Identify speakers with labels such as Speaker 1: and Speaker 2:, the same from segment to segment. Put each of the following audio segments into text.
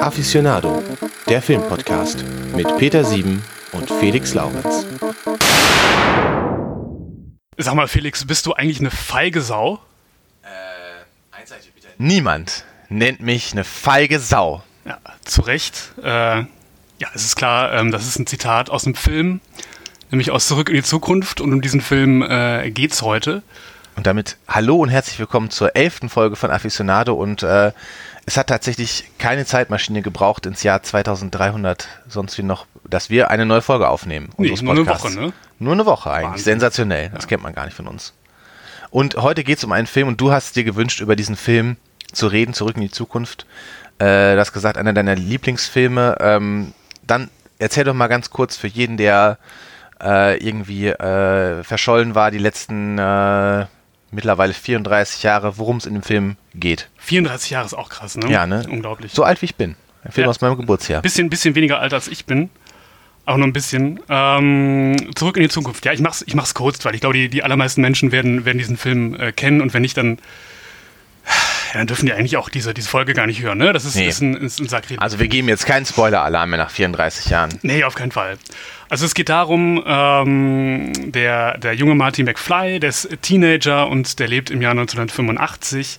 Speaker 1: Aficionado, der Filmpodcast mit Peter Sieben und Felix Laurenz.
Speaker 2: Sag mal, Felix, bist du eigentlich eine feige Sau?
Speaker 3: Niemand nennt mich eine feige Sau.
Speaker 2: Ja, zu Recht. Äh, ja, es ist klar, ähm, das ist ein Zitat aus einem Film, nämlich aus Zurück in die Zukunft. Und um diesen Film äh, geht's heute.
Speaker 3: Und damit hallo und herzlich willkommen zur elften Folge von Aficionado. Und äh, es hat tatsächlich keine Zeitmaschine gebraucht ins Jahr 2300, sonst wie noch, dass wir eine neue Folge aufnehmen.
Speaker 2: Nee, nur eine. Woche, ne?
Speaker 3: Nur eine Woche eigentlich.
Speaker 2: Wahnsinn.
Speaker 3: Sensationell. Das kennt man gar nicht von uns. Und heute geht es um einen Film und du hast dir gewünscht, über diesen Film zu reden, zurück in die Zukunft. Äh, du hast gesagt, einer deiner Lieblingsfilme. Ähm, dann erzähl doch mal ganz kurz für jeden, der äh, irgendwie äh, verschollen war, die letzten äh, mittlerweile 34 Jahre, worum es in dem Film geht.
Speaker 2: 34 Jahre ist auch krass, ne?
Speaker 3: Ja, ne?
Speaker 2: Unglaublich.
Speaker 3: So alt wie ich bin. Ein Film
Speaker 2: Ja.
Speaker 3: aus meinem Geburtsjahr.
Speaker 2: Bisschen, bisschen weniger alt als ich bin. Auch nur ein bisschen. Ähm, zurück in die Zukunft. Ja, ich mach's, ich mach's kurz, weil ich glaube, die, die allermeisten Menschen werden, werden diesen Film äh, kennen und wenn nicht, dann, ja, dann dürfen die eigentlich auch diese, diese Folge gar nicht hören, ne? Das ist,
Speaker 3: Nee.
Speaker 2: ist ein, ist ein Sakrileg.
Speaker 3: Also wir geben jetzt keinen Spoiler-Alarm mehr nach 34 Jahren.
Speaker 2: Nee, auf keinen Fall. Also es geht darum, ähm, der, der junge Marty McFly, der ist Teenager und der lebt im Jahr 1985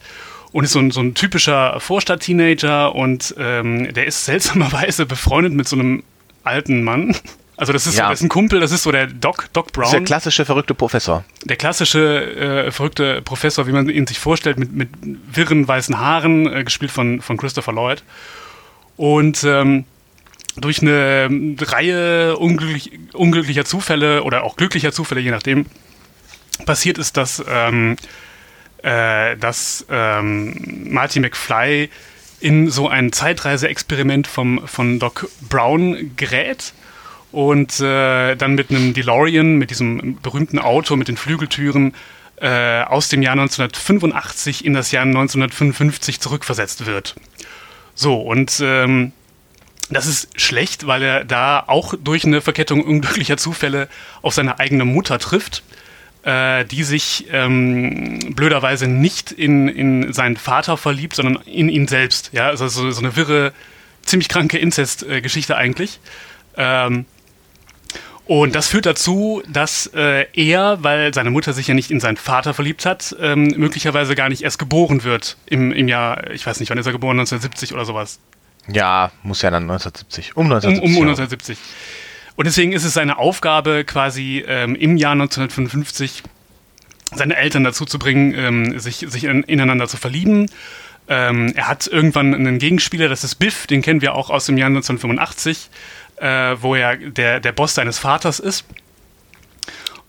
Speaker 2: und ist so ein, so ein typischer Vorstadt-Teenager und ähm, der ist seltsamerweise befreundet mit so einem alten Mann. Also das ist, so,
Speaker 3: Ja.
Speaker 2: das ist ein Kumpel, das ist so der Doc, Doc
Speaker 3: Das ist der
Speaker 2: Brown,
Speaker 3: klassische verrückte Professor.
Speaker 2: der klassische äh, verrückte Professor, wie man ihn sich vorstellt, mit, mit wirren weißen Haaren, äh, gespielt von, von Christopher Lloyd. Und ähm, durch eine Reihe unglücklich, unglücklicher Zufälle oder auch glücklicher Zufälle, je nachdem, passiert ist, dass, ähm, äh, dass ähm, Marty McFly in so ein Zeitreise-Experiment vom, von Doc Brown gerät und äh, dann mit einem DeLorean, mit diesem berühmten Auto mit den Flügeltüren, äh, aus dem Jahr 1985 in das Jahr 1955 zurückversetzt wird. So, und ähm, das ist schlecht, weil er da auch durch eine Verkettung unglücklicher Zufälle auf seine eigene Mutter trifft, äh, die sich ähm, blöderweise nicht in, in seinen Vater verliebt, sondern in ihn selbst. Ja, also so, so eine wirre, ziemlich kranke Inzest-Geschichte eigentlich. Ähm, und das führt dazu, dass äh, er, weil seine Mutter sich ja nicht in seinen Vater verliebt hat, ähm, möglicherweise gar nicht erst geboren wird im, im Jahr, ich weiß nicht, wann ist er geboren, 1970 oder sowas.
Speaker 3: Ja, muss ja dann 1970. Um
Speaker 2: Um,
Speaker 3: 1970.
Speaker 2: um
Speaker 3: ja.
Speaker 2: 1970. Und deswegen ist es seine Aufgabe, quasi ähm, im Jahr 1955 seine Eltern dazu zu bringen, ähm, sich, sich in, ineinander zu verlieben. Ähm, er hat irgendwann einen Gegenspieler, das ist Biff, den kennen wir auch aus dem Jahr 1985, äh, wo er der, der Boss seines Vaters ist.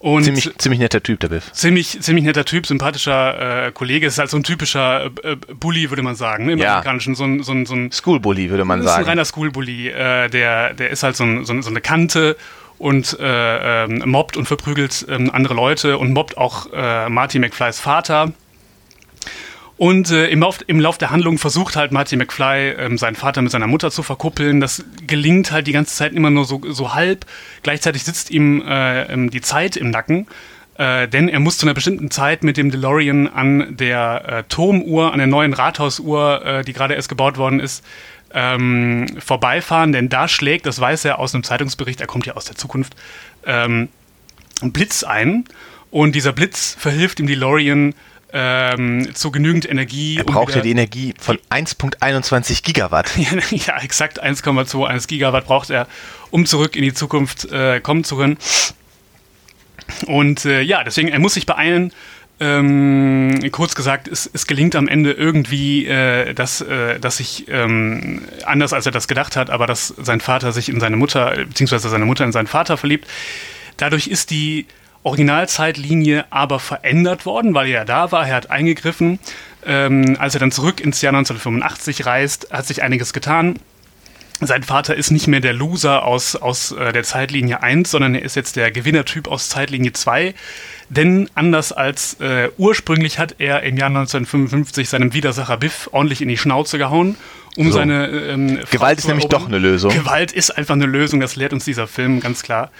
Speaker 2: Und
Speaker 3: Ziemlich, ziemlich netter Typ, der Biff.
Speaker 2: ziemlich, ziemlich netter Typ, sympathischer äh, Kollege. Ist halt so ein typischer äh, Bully, würde man sagen, ne? im
Speaker 3: Ja.
Speaker 2: Amerikanischen. So ein, so ein, so ein
Speaker 3: Schoolbully, würde man
Speaker 2: das ist ein
Speaker 3: sagen.
Speaker 2: reiner Schoolbully. Äh, der, der ist halt so, ein, so, ein, so eine Kante und äh, ähm, mobbt und verprügelt ähm, andere Leute und mobbt auch äh, Marty McFlys Vater. Und äh, im, Lauf, im Lauf der Handlung versucht halt Marty McFly, ähm, seinen Vater mit seiner Mutter zu verkuppeln. Das gelingt halt die ganze Zeit immer nur so, so halb. Gleichzeitig sitzt ihm äh, ähm, die Zeit im Nacken. Äh, denn er muss zu einer bestimmten Zeit mit dem DeLorean an der äh, Turmuhr, an der neuen Rathausuhr, äh, die gerade erst gebaut worden ist, ähm, vorbeifahren. Denn da schlägt, das weiß er aus einem Zeitungsbericht, er kommt ja aus der Zukunft, ähm, ein Blitz ein. Und dieser Blitz verhilft dem DeLorean ähm, zu genügend Energie.
Speaker 3: Er braucht ja die Energie von 1.21 Gigawatt.
Speaker 2: ja, exakt 1,21 Gigawatt braucht er, um zurück in die Zukunft äh, kommen zu können. Und äh, ja, deswegen, er muss sich beeilen. Ähm, kurz gesagt, es, es gelingt am Ende irgendwie, äh, dass, äh, dass sich, ähm, anders als er das gedacht hat, aber dass sein Vater sich in seine Mutter, beziehungsweise seine Mutter in seinen Vater verliebt. Dadurch ist die Originalzeitlinie aber verändert worden, weil er ja da war, er hat eingegriffen. Ähm, als er dann zurück ins Jahr 1985 reist, hat sich einiges getan. Sein Vater ist nicht mehr der Loser aus, aus äh, der Zeitlinie 1, sondern er ist jetzt der Gewinnertyp aus Zeitlinie 2. Denn anders als äh, ursprünglich hat er im Jahr 1955 seinem Widersacher Biff ordentlich in die Schnauze gehauen, um
Speaker 3: So.
Speaker 2: seine ähm,
Speaker 3: Gewalt ist nämlich doch eine Lösung.
Speaker 2: Gewalt ist einfach eine Lösung, das lehrt uns dieser Film ganz klar.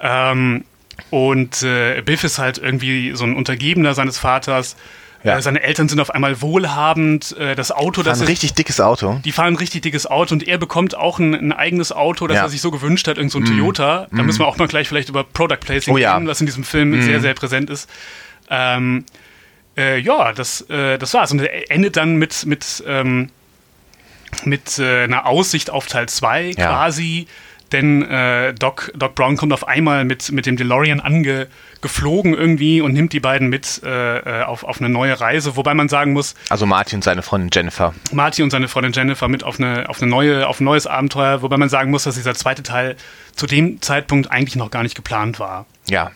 Speaker 2: Ähm, und äh, Biff ist halt irgendwie so ein Untergebener seines Vaters,
Speaker 3: Ja.
Speaker 2: Äh, seine Eltern sind auf einmal wohlhabend. Äh, das Auto, das
Speaker 3: Ein
Speaker 2: ist,
Speaker 3: richtig dickes Auto.
Speaker 2: die fahren ein richtig dickes Auto und er bekommt auch ein, ein eigenes Auto, das
Speaker 3: Ja.
Speaker 2: er sich so gewünscht hat, irgend so ein Toyota. Da müssen wir auch mal gleich vielleicht über Product Placing
Speaker 3: Oh ja.
Speaker 2: reden, was in diesem Film sehr, sehr präsent ist. Ähm, äh, ja, das, äh, das war's. Und er endet dann mit, mit, ähm, mit einer Aussicht auf Teil 2
Speaker 3: Ja.
Speaker 2: Denn äh, Doc, Doc Brown kommt auf einmal mit, mit dem DeLorean angeflogen irgendwie und nimmt die beiden mit äh, äh, auf, auf eine neue Reise. Wobei man sagen muss,
Speaker 3: Also Martin und seine Freundin Jennifer.
Speaker 2: Marty und seine Freundin Jennifer mit auf eine, auf eine neue, auf ein neues Abenteuer, wobei man sagen muss, dass dieser zweite Teil zu dem Zeitpunkt eigentlich noch gar nicht geplant war.
Speaker 3: Ja,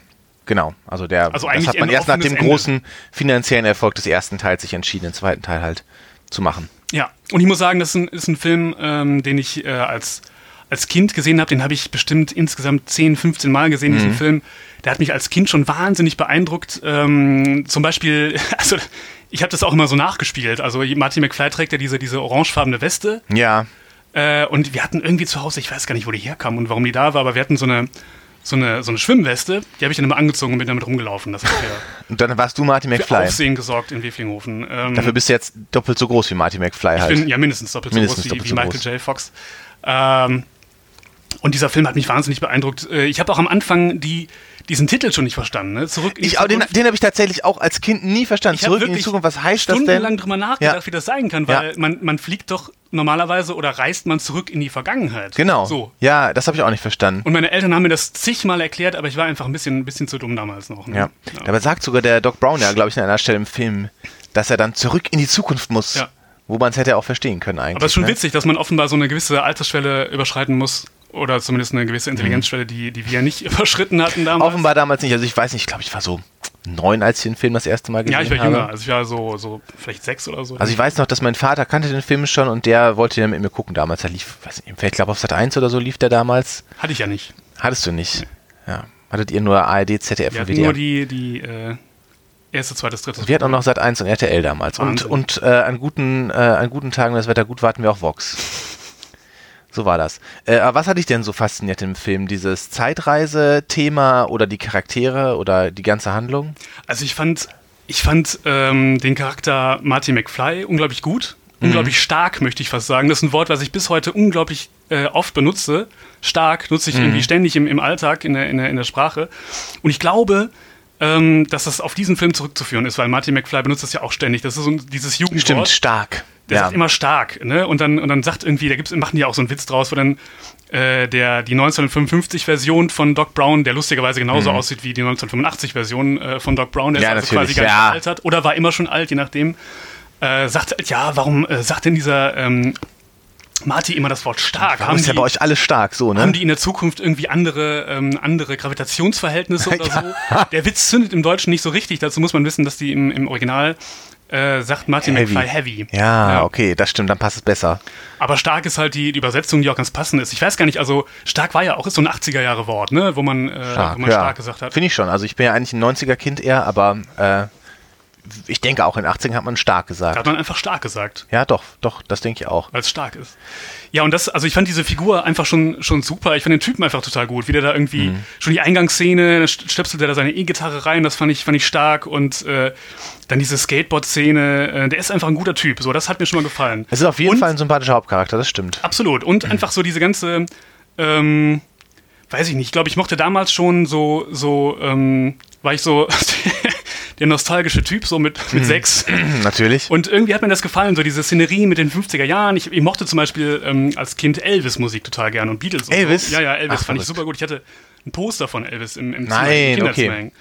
Speaker 3: genau. Also der
Speaker 2: Also
Speaker 3: das hat man erst nach dem
Speaker 2: Ende.
Speaker 3: großen finanziellen Erfolg des ersten Teils sich entschieden, den zweiten Teil halt zu machen.
Speaker 2: Ja, und ich muss sagen, das ist ein, ist ein Film, ähm, den ich äh, als, als Kind gesehen habe. Den habe ich bestimmt insgesamt 10, 15 Mal gesehen, diesen Film. Der hat mich als Kind schon wahnsinnig beeindruckt. Ähm, zum Beispiel, also ich habe das auch immer so nachgespielt. Also Martin McFly trägt ja diese, diese orangefarbene Weste.
Speaker 3: Ja,
Speaker 2: Äh, und wir hatten irgendwie zu Hause, ich weiß gar nicht, wo die herkam und warum die da war, aber wir hatten so eine, so eine, so eine Schwimmweste, die habe ich dann immer angezogen und bin damit rumgelaufen. Das hat für,
Speaker 3: und dann warst du Martin
Speaker 2: für
Speaker 3: McFly.
Speaker 2: Aufsehen gesorgt in Weflinghofen. Ähm,
Speaker 3: Dafür bist du jetzt doppelt so groß wie Martin McFly
Speaker 2: ich
Speaker 3: halt.
Speaker 2: bin ja mindestens doppelt so
Speaker 3: Mindestens
Speaker 2: groß wie, wie
Speaker 3: so
Speaker 2: Michael
Speaker 3: groß.
Speaker 2: J. Fox. Ähm, und dieser Film hat mich wahnsinnig beeindruckt. Äh, Ich habe auch am Anfang die, diesen Titel schon nicht verstanden. Ne? Zurück in die
Speaker 3: ich, auch den
Speaker 2: Zukunft.
Speaker 3: den habe ich tatsächlich auch als Kind nie verstanden. Zurück in die Zukunft, was heißt das denn?
Speaker 2: stundenlang drüber nachgedacht,
Speaker 3: Ja.
Speaker 2: wie das sein kann, weil
Speaker 3: Ja.
Speaker 2: man, man fliegt doch normalerweise oder reist man zurück in die Vergangenheit.
Speaker 3: Genau.
Speaker 2: So.
Speaker 3: Ja, das habe ich auch nicht verstanden.
Speaker 2: Und meine Eltern haben mir das zigmal erklärt, aber ich war einfach ein bisschen, ein bisschen zu dumm damals noch. Ne?
Speaker 3: Ja. Dabei sagt sogar der Doc Brown ja, glaube ich, an einer Stelle im Film, dass er dann zurück in die Zukunft muss.
Speaker 2: Ja.
Speaker 3: Wo man es hätte auch verstehen können eigentlich.
Speaker 2: Aber es ist schon
Speaker 3: ne?
Speaker 2: witzig, dass man offenbar so eine gewisse Altersschwelle überschreiten muss. Oder zumindest eine gewisse Intelligenzschwelle, die, die wir nicht überschritten hatten damals.
Speaker 3: Offenbar damals nicht. Also ich weiß nicht, ich glaube, ich war so neun, als ich den Film das erste Mal gesehen
Speaker 2: Ja,
Speaker 3: habe.
Speaker 2: ich war jünger. Also ich war so, so vielleicht sechs oder so.
Speaker 3: Also ich weiß noch, dass mein Vater kannte den Film schon und der wollte den mit mir gucken damals. Er lief, weiß nicht, ich glaube auf Sat 1 oder so lief der damals.
Speaker 2: Hatte ich ja nicht.
Speaker 3: Hattest du nicht. Ja. Hattet ihr nur ARD, ZDF
Speaker 2: Wir
Speaker 3: und WDR?
Speaker 2: nur die, die äh, erste, zweite, dritte.
Speaker 3: wir hatten auch noch Sat 1 und RTL damals. Und,
Speaker 2: Wahnsinn.
Speaker 3: und äh, an, guten, äh, an guten Tagen, wenn das Wetter gut war, hatten wir auch Vox. So war das. Äh, aber was hat dich denn so fasziniert im Film? Dieses Zeitreise-Thema oder die Charaktere oder die ganze Handlung?
Speaker 2: Also ich fand, ich fand ähm, den Charakter Marty McFly unglaublich gut.
Speaker 3: Mhm.
Speaker 2: Unglaublich stark, möchte ich fast sagen. Das ist ein Wort, was ich bis heute unglaublich äh, oft benutze. Stark nutze
Speaker 3: Mhm.
Speaker 2: ich irgendwie ständig im, im Alltag, in der, in, der, in der Sprache. Und ich glaube, ähm, dass das auf diesen Film zurückzuführen ist, weil Marty McFly benutzt das ja auch ständig. Das ist so dieses Jugendwort.
Speaker 3: Stimmt, stark.
Speaker 2: Der
Speaker 3: ja.
Speaker 2: sagt immer stark, ne? Und dann, und dann sagt irgendwie, da gibt's, machen die auch so einen Witz draus, wo dann äh, der, die 1955-Version von Doc Brown, der lustigerweise genauso aussieht wie die 1985-Version äh, von Doc Brown, der
Speaker 3: Mhm. Ja,
Speaker 2: ist also quasi gar nicht
Speaker 3: ja.
Speaker 2: gealtert oder war immer schon alt, je nachdem. Äh, sagt, ja, warum äh, sagt denn dieser ähm, Marty immer das Wort stark?
Speaker 3: Warum ist ja
Speaker 2: die,
Speaker 3: bei euch alles stark, so, ne?
Speaker 2: haben die in der Zukunft irgendwie andere, ähm, andere Gravitationsverhältnisse oder so? Der Witz zündet im Deutschen nicht so richtig. Dazu muss man wissen, dass die im, im Original äh, sagt Martin McFly heavy.
Speaker 3: Ja, okay, das stimmt, dann passt es besser.
Speaker 2: Aber stark ist halt die, die Übersetzung, die auch ganz passend ist. Ich weiß gar nicht, also stark war ja auch ist so ein 80er-Jahre-Wort, ne? wo man, äh, wo man stark gesagt hat.
Speaker 3: Finde ich schon. Also ich bin ja eigentlich ein 90er-Kind eher, aber äh, ich denke auch in den 80ern hat man stark gesagt.
Speaker 2: hat man einfach stark gesagt,
Speaker 3: Ja, doch, doch, das denke ich auch.
Speaker 2: weil es stark ist. Ja, und das, also ich fand diese Figur einfach schon, schon super. Ich fand den Typen einfach total gut. Wie der da irgendwie,
Speaker 3: Mhm.
Speaker 2: schon die Eingangsszene, da st- stöpselt er da seine E-Gitarre rein, das fand ich, fand ich stark. Und äh, dann diese Skateboard-Szene, äh, der ist einfach ein guter Typ. So, das hat mir schon mal gefallen.
Speaker 3: Es ist auf jeden
Speaker 2: Und-
Speaker 3: Fall ein sympathischer Hauptcharakter, das stimmt.
Speaker 2: Absolut. Und einfach so diese ganze, ähm, weiß ich nicht, ich glaube, ich mochte damals schon so, so, ähm, war ich so der nostalgische Typ, so mit, mit
Speaker 3: Mhm.
Speaker 2: sechs.
Speaker 3: Natürlich.
Speaker 2: Und irgendwie hat mir das gefallen, so diese Szenerie mit den 50er Jahren. Ich, ich mochte zum Beispiel ähm, als Kind Elvis-Musik total gerne und Beatles. Und
Speaker 3: Elvis?
Speaker 2: So. Ja, ja, Elvis
Speaker 3: Ach,
Speaker 2: fand ich
Speaker 3: verrückt.
Speaker 2: super gut. Ich hatte ein Poster von Elvis im, im
Speaker 3: Nein,
Speaker 2: im
Speaker 3: okay.
Speaker 2: hängen.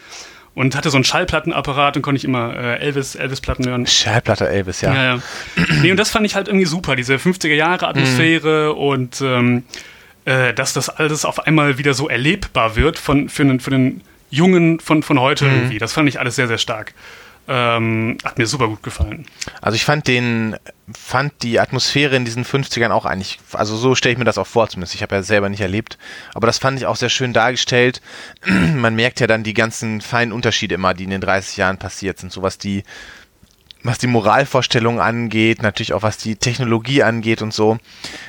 Speaker 2: Und hatte so einen Schallplattenapparat und konnte ich immer äh, Elvis, Elvis-Platten hören.
Speaker 3: Schallplatte Elvis, ja.
Speaker 2: Ja, ja. Nee, und das fand ich halt irgendwie super, diese 50er-Jahre-Atmosphäre und ähm, äh, dass das alles auf einmal wieder so erlebbar wird von, für, einen, für den Jungen von, von heute irgendwie. Das fand ich alles sehr, sehr stark. Ähm, hat mir super gut gefallen.
Speaker 3: Also ich fand den, fand die Atmosphäre in diesen 50ern auch eigentlich, also so stelle ich mir das auch vor zumindest. Ich habe ja selber nicht erlebt, aber das fand ich auch sehr schön dargestellt. Man merkt ja dann die ganzen feinen Unterschiede immer, die in den 30 Jahren passiert sind. Sowas die, was die Moralvorstellungen angeht, natürlich auch was die Technologie angeht und so.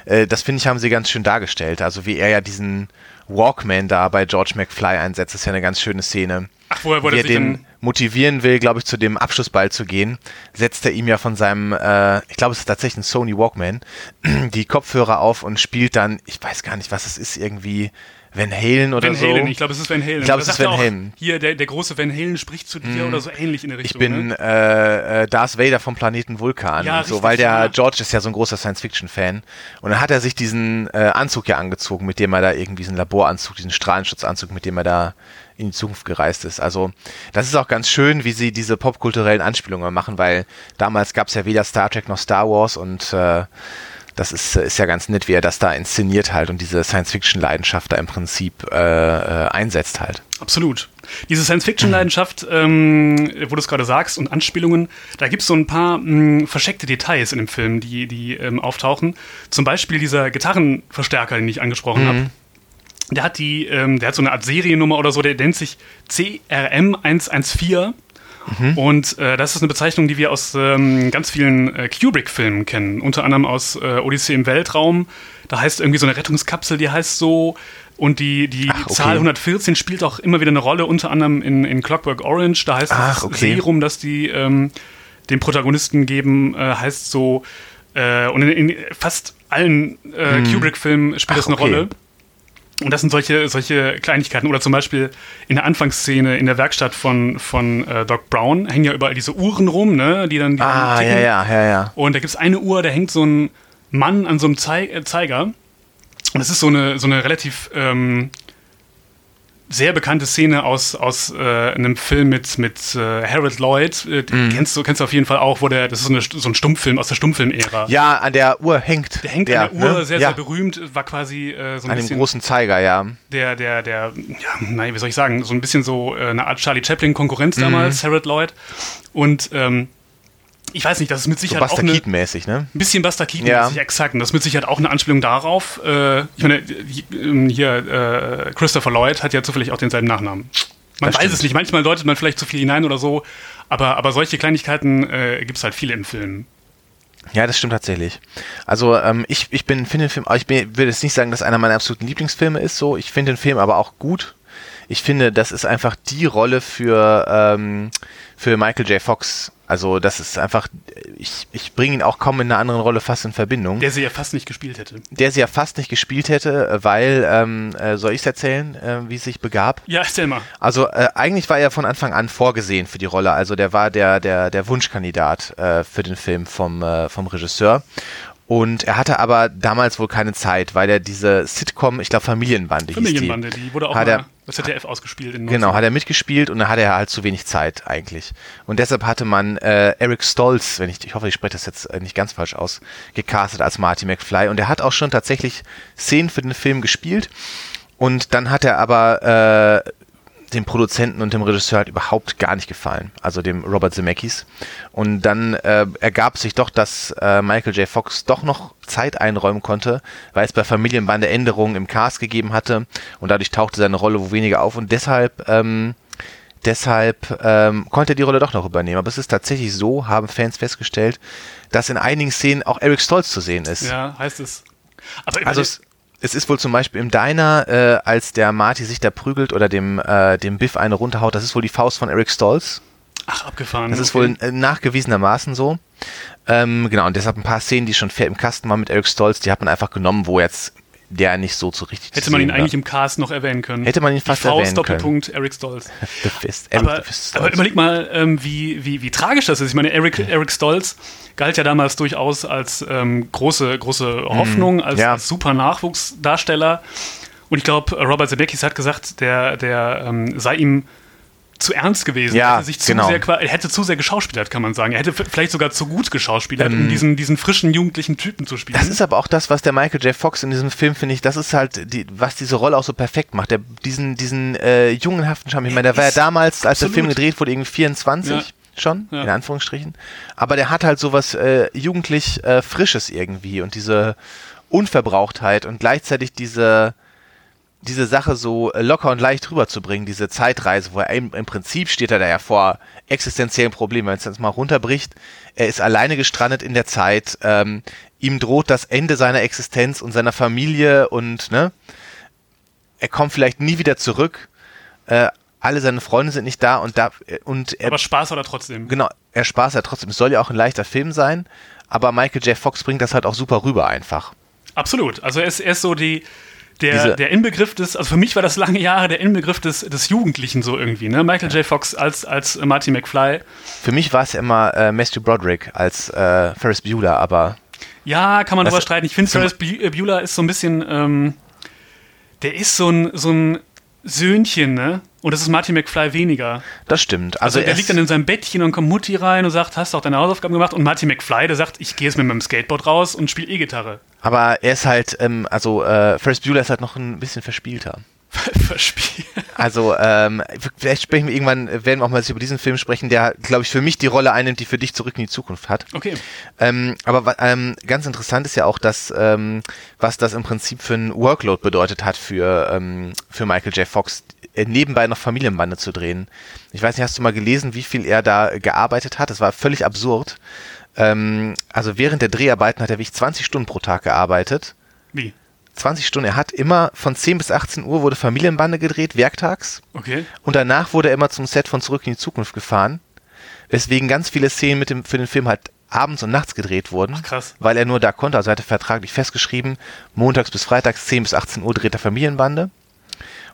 Speaker 3: Äh, das finde ich, haben sie ganz schön dargestellt. Also wie er ja diesen Walkman da bei George McFly einsetzt, ist ja eine ganz schöne Szene.
Speaker 2: Ach, woher wollte
Speaker 3: er den motivieren will, glaube ich, zu dem Abschlussball zu gehen, setzt er ihm ja von seinem, äh, ich glaube, es ist tatsächlich ein Sony Walkman, die Kopfhörer auf und spielt dann, ich weiß gar nicht, was es ist, irgendwie Van Halen oder
Speaker 2: Van
Speaker 3: so.
Speaker 2: Halen, ich glaube, es ist Van Halen.
Speaker 3: Ich glaube, es ist Van Halen.
Speaker 2: Hier, der, der große Van Halen spricht zu dir oder so ähnlich in der
Speaker 3: Ich
Speaker 2: Richtung.
Speaker 3: bin
Speaker 2: ne?
Speaker 3: äh, Darth Vader vom Planeten Vulkan
Speaker 2: Ja,
Speaker 3: und so,
Speaker 2: richtig,
Speaker 3: weil der
Speaker 2: ja.
Speaker 3: George ist ja so ein großer Science-Fiction-Fan. Und dann hat er sich diesen äh, Anzug ja angezogen, mit dem er da irgendwie, diesen Laboranzug, diesen Strahlenschutzanzug, mit dem er da in die Zukunft gereist ist. Also das ist auch ganz schön, wie sie diese popkulturellen Anspielungen machen, weil damals gab es ja weder Star Trek noch Star Wars und äh, das ist, ist ja ganz nett, wie er das da inszeniert halt und diese Science-Fiction-Leidenschaft da im Prinzip äh, äh, einsetzt halt.
Speaker 2: Absolut. Diese Science-Fiction-Leidenschaft, ähm, wo du es gerade sagst, und Anspielungen, da gibt es so ein paar mh, versteckte Details in dem Film, die, die ähm, auftauchen. Zum Beispiel dieser Gitarrenverstärker, den ich angesprochen
Speaker 3: Mhm.
Speaker 2: habe. Der hat die, ähm, der hat so eine Art Seriennummer oder so, der nennt sich CRM114.
Speaker 3: Mhm.
Speaker 2: Und äh, das ist eine Bezeichnung, die wir aus ähm, ganz vielen äh, Kubrick-Filmen kennen. Unter anderem aus äh, Odyssee im Weltraum. Da heißt irgendwie so eine Rettungskapsel, die heißt so. Und die, die
Speaker 3: Ach, okay.
Speaker 2: Zahl 114 spielt auch immer wieder eine Rolle, unter anderem in, in Clockwork Orange. Da heißt
Speaker 3: Ach,
Speaker 2: das
Speaker 3: okay.
Speaker 2: Serum, das die ähm, dem Protagonisten geben, äh, heißt so. Äh, und in, in fast allen äh, Kubrick-Filmen spielt
Speaker 3: Hm. Ach,
Speaker 2: das eine
Speaker 3: okay.
Speaker 2: Rolle. Und das sind solche, solche Kleinigkeiten. Oder zum Beispiel in der Anfangsszene in der Werkstatt von, von äh, Doc Brown hängen ja überall diese Uhren rum, ne? Die dann, die
Speaker 3: Ah,
Speaker 2: dann
Speaker 3: ja, ja, ja, ja.
Speaker 2: Und da gibt es eine Uhr, da hängt so ein Mann an so einem Zei äh, Zeiger. Und das ist so eine, so eine relativ ähm, sehr bekannte Szene aus, aus äh, einem Film mit, mit äh, Harold Lloyd. Äh, den kennst, du, kennst du auf jeden Fall auch, wo der, das ist so, eine, so ein Stummfilm aus der Stummfilm-Ära.
Speaker 3: Ja, an der Uhr hängt.
Speaker 2: Der hängt an der Uhr,
Speaker 3: ne?
Speaker 2: sehr,
Speaker 3: ja,
Speaker 2: sehr berühmt, war quasi äh, so ein
Speaker 3: An dem
Speaker 2: bisschen
Speaker 3: großen Zeiger, ja.
Speaker 2: der, der, der, ja, nein, wie soll ich sagen, so ein bisschen so äh, eine Art Charlie Chaplin-Konkurrenz damals,
Speaker 3: Mhm.
Speaker 2: Harold Lloyd. Und ähm, ich weiß nicht, das ist mit
Speaker 3: So
Speaker 2: Sicherheit auch
Speaker 3: Buster
Speaker 2: eine,
Speaker 3: Keaton-mäßig, ne?
Speaker 2: ein bisschen Buster Keaton,
Speaker 3: Ja.
Speaker 2: ja. exakt. Und das ist mit Sicherheit auch eine Anspielung darauf. Äh, ich meine, äh, hier, äh, Christopher Lloyd hat ja zufällig auch denselben Nachnamen. Man
Speaker 3: Das
Speaker 2: weiß
Speaker 3: stimmt.
Speaker 2: es nicht, manchmal deutet man vielleicht zu viel hinein oder so, aber, aber solche Kleinigkeiten äh, gibt es halt viele im Film.
Speaker 3: Ja, das stimmt tatsächlich. Also ähm, ich, ich bin finde den Film, ich bin, will jetzt nicht sagen, dass einer meiner absoluten Lieblingsfilme ist. So, ich finde den Film aber auch gut. Ich finde, das ist einfach die Rolle für ähm, für Michael J. Fox. Also das ist einfach, ich, ich bringe ihn auch kaum in einer anderen Rolle fast in Verbindung.
Speaker 2: Der sie ja fast nicht gespielt hätte.
Speaker 3: der sie ja fast nicht gespielt hätte, äh, weil, ähm, äh, soll ich es erzählen, äh, wie es sich begab?
Speaker 2: Ja, erzähl mal.
Speaker 3: Also äh, eigentlich war er von Anfang an vorgesehen für die Rolle. Also der war der, der, der Wunschkandidat äh, für den Film vom, äh, vom Regisseur. Und er hatte aber damals wohl keine Zeit, weil er diese Sitcom, ich glaube Familienbande,
Speaker 2: Familienbande,
Speaker 3: hieß die.
Speaker 2: die wurde auch
Speaker 3: Hat er-
Speaker 2: das ZDF ausgespielt. In
Speaker 3: Genau, hat er mitgespielt und da hatte er halt zu wenig Zeit eigentlich. Und deshalb hatte man äh, Eric Stolz, wenn ich, ich hoffe, ich spreche das jetzt äh, nicht ganz falsch aus, gecastet als Marty McFly. Und er hat auch schon tatsächlich Szenen für den Film gespielt. Und dann hat er aber äh, dem Produzenten und dem Regisseur halt überhaupt gar nicht gefallen, also dem Robert Zemeckis. Und dann äh, ergab sich doch, dass äh, Michael J. Fox doch noch Zeit einräumen konnte, weil es bei Familienbande Änderungen im Cast gegeben hatte und dadurch tauchte seine Rolle wo weniger auf und deshalb ähm, deshalb ähm, konnte er die Rolle doch noch übernehmen. Aber es ist tatsächlich so, haben Fans festgestellt, dass in einigen Szenen auch Eric Stolz zu sehen ist.
Speaker 2: Ja, heißt es. Aber
Speaker 3: Also es, es ist wohl zum Beispiel im Diner, äh, als der Marty sich da prügelt oder dem, äh, dem Biff eine runterhaut, das ist wohl die Faust von Eric Stolz.
Speaker 2: ach, abgefahren.
Speaker 3: Das ist
Speaker 2: okay.
Speaker 3: wohl äh, nachgewiesenermaßen so. Ähm, genau, und deshalb ein paar Szenen, die schon fair im Kasten waren mit Eric Stolz, die hat man einfach genommen, wo jetzt der nicht so zu richtig
Speaker 2: Hätte man ihn
Speaker 3: war.
Speaker 2: eigentlich im Cast noch erwähnen können.
Speaker 3: Hätte man ihn fast
Speaker 2: Die Faust,
Speaker 3: erwähnen können.
Speaker 2: Doppelpunkt, Eric Stolz.
Speaker 3: The Fist, Eric
Speaker 2: Aber,
Speaker 3: the Fist
Speaker 2: aber überleg mal, ähm, wie, wie, wie tragisch das ist. Ich meine, Eric, Eric Stolz galt ja damals durchaus als ähm, große, große Hoffnung, als,
Speaker 3: Mhm. Ja.
Speaker 2: als super Nachwuchsdarsteller. Und ich glaube, Robert Zemeckis hat gesagt, der, der ähm, sei ihm zu ernst gewesen.
Speaker 3: Ja,
Speaker 2: er, hätte sich zu
Speaker 3: genau.
Speaker 2: sehr, er hätte zu sehr geschauspielert, kann man sagen. Er hätte vielleicht sogar zu gut geschauspielert,
Speaker 3: Ähm,
Speaker 2: um diesen, diesen frischen jugendlichen Typen zu spielen.
Speaker 3: Das ist aber auch das, was der Michael J. Fox in diesem Film, finde ich, das ist halt, die, was diese Rolle auch so perfekt macht. Der, diesen diesen äh, jungenhaften Charme. Ich meine, der war ja damals, als der Film gedreht wurde, irgendwie 24
Speaker 2: Ja.
Speaker 3: schon,
Speaker 2: Ja.
Speaker 3: in Anführungsstrichen. Aber der hat halt sowas äh, jugendlich äh, Frisches irgendwie und diese Unverbrauchtheit und gleichzeitig diese diese Sache so äh, locker und leicht rüberzubringen, diese Zeitreise, wo er im, im Prinzip steht er da ja vor existenziellen Problemen, wenn es jetzt mal runterbricht. Er ist alleine gestrandet in der Zeit. Ähm, ihm droht das Ende seiner Existenz und seiner Familie und ne, er kommt vielleicht nie wieder zurück. Äh, alle seine Freunde sind nicht da und da und er,
Speaker 2: Aber Spaß hat er trotzdem.
Speaker 3: genau, er Spaß hat trotzdem. Es soll ja auch ein leichter Film sein, aber Michael J. Fox bringt das halt auch super rüber einfach.
Speaker 2: Absolut. Also er ist, er ist so die, der, der Inbegriff des, also für mich war das lange Jahre der Inbegriff des, des Jugendlichen so irgendwie, ne? Michael J. Fox als, als Marty McFly.
Speaker 3: Für mich war es ja immer äh, Matthew Broderick als äh, Ferris Bueller, aber
Speaker 2: Ja, kann man drüber streiten. Ich finde, Ferris äh, Bueller ist so ein bisschen, ähm, der ist so ein, so ein Söhnchen, ne? Und das ist Marty McFly weniger.
Speaker 3: das stimmt.
Speaker 2: Also,
Speaker 3: Also,
Speaker 2: der
Speaker 3: er
Speaker 2: liegt dann in seinem Bettchen und kommt Mutti rein und sagt, hast du auch deine Hausaufgaben gemacht? Und Marty McFly, der sagt, ich gehe jetzt mit meinem Skateboard raus und spiele E-Gitarre.
Speaker 3: aber er ist halt, ähm, also äh, Ferris Bueller ist halt noch ein bisschen verspielter.
Speaker 2: Verspielt.
Speaker 3: Also ähm, vielleicht sprechen wir irgendwann, werden wir auch mal über diesen Film sprechen, der, glaube ich, für mich die Rolle einnimmt, die für dich zurück in die Zukunft hat.
Speaker 2: Okay.
Speaker 3: Ähm, aber ähm, ganz interessant ist ja auch, dass ähm, was das im Prinzip für ein Workload bedeutet hat für, ähm, für Michael J. Fox, äh, nebenbei noch Familienbande zu drehen. Ich weiß nicht, hast du mal gelesen, wie viel er da gearbeitet hat? Das war völlig absurd. Ähm, also während der Dreharbeiten hat er wirklich 20 Stunden pro Tag gearbeitet.
Speaker 2: Wie?
Speaker 3: 20 Stunden. Er hat immer von 10 bis 18 Uhr wurde Familienbande gedreht, werktags.
Speaker 2: Okay.
Speaker 3: Und danach wurde er immer zum Set von Zurück in die Zukunft gefahren. Weswegen ganz viele Szenen mit dem, für den Film halt abends und nachts gedreht wurden.
Speaker 2: Ach, krass.
Speaker 3: Weil er nur da konnte. Also er hatte vertraglich festgeschrieben, montags bis freitags 10 bis 18 Uhr dreht er Familienbande.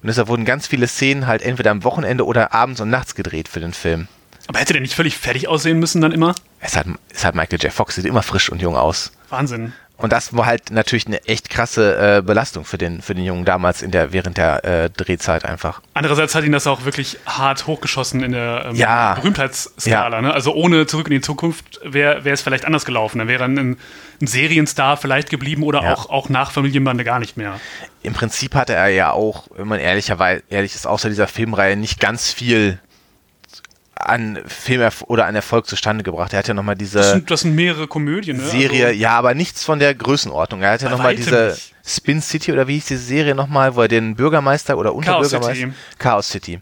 Speaker 3: Und deshalb wurden ganz viele Szenen halt entweder am Wochenende oder abends und nachts gedreht für den Film.
Speaker 2: Aber hätte der nicht völlig fertig aussehen müssen dann immer?
Speaker 3: Es halt, es halt Michael J. Fox, sieht immer frisch und jung aus.
Speaker 2: Wahnsinn.
Speaker 3: Und das war halt natürlich eine echt krasse äh, Belastung für den, für den Jungen damals in der, während der äh, Drehzeit einfach.
Speaker 2: Andererseits hat ihn das auch wirklich hart hochgeschossen in der ähm,
Speaker 3: Ja.
Speaker 2: Berühmtheitsskala. Ne? Also ohne Zurück in die Zukunft wäre wäre es vielleicht anders gelaufen. Dann wäre ein, ein Serienstar vielleicht geblieben oder
Speaker 3: Ja.
Speaker 2: auch, auch nach Familienbande gar nicht mehr.
Speaker 3: Im Prinzip hatte er ja auch, wenn man ehrlicherweise ehrlich ist, außer dieser Filmreihe nicht ganz viel an Film oder an Erfolg zustande gebracht. Er hat ja nochmal
Speaker 2: Das
Speaker 3: diese
Speaker 2: sind, das sind mehrere Komödien. Ne?
Speaker 3: Serie,
Speaker 2: Also,
Speaker 3: ja, aber nichts von der Größenordnung. Er hat ja nochmal diese
Speaker 2: nicht.
Speaker 3: Spin City oder wie hieß diese Serie nochmal, wo er den Bürgermeister oder
Speaker 2: Chaos
Speaker 3: Unterbürgermeister
Speaker 2: City.
Speaker 3: Chaos City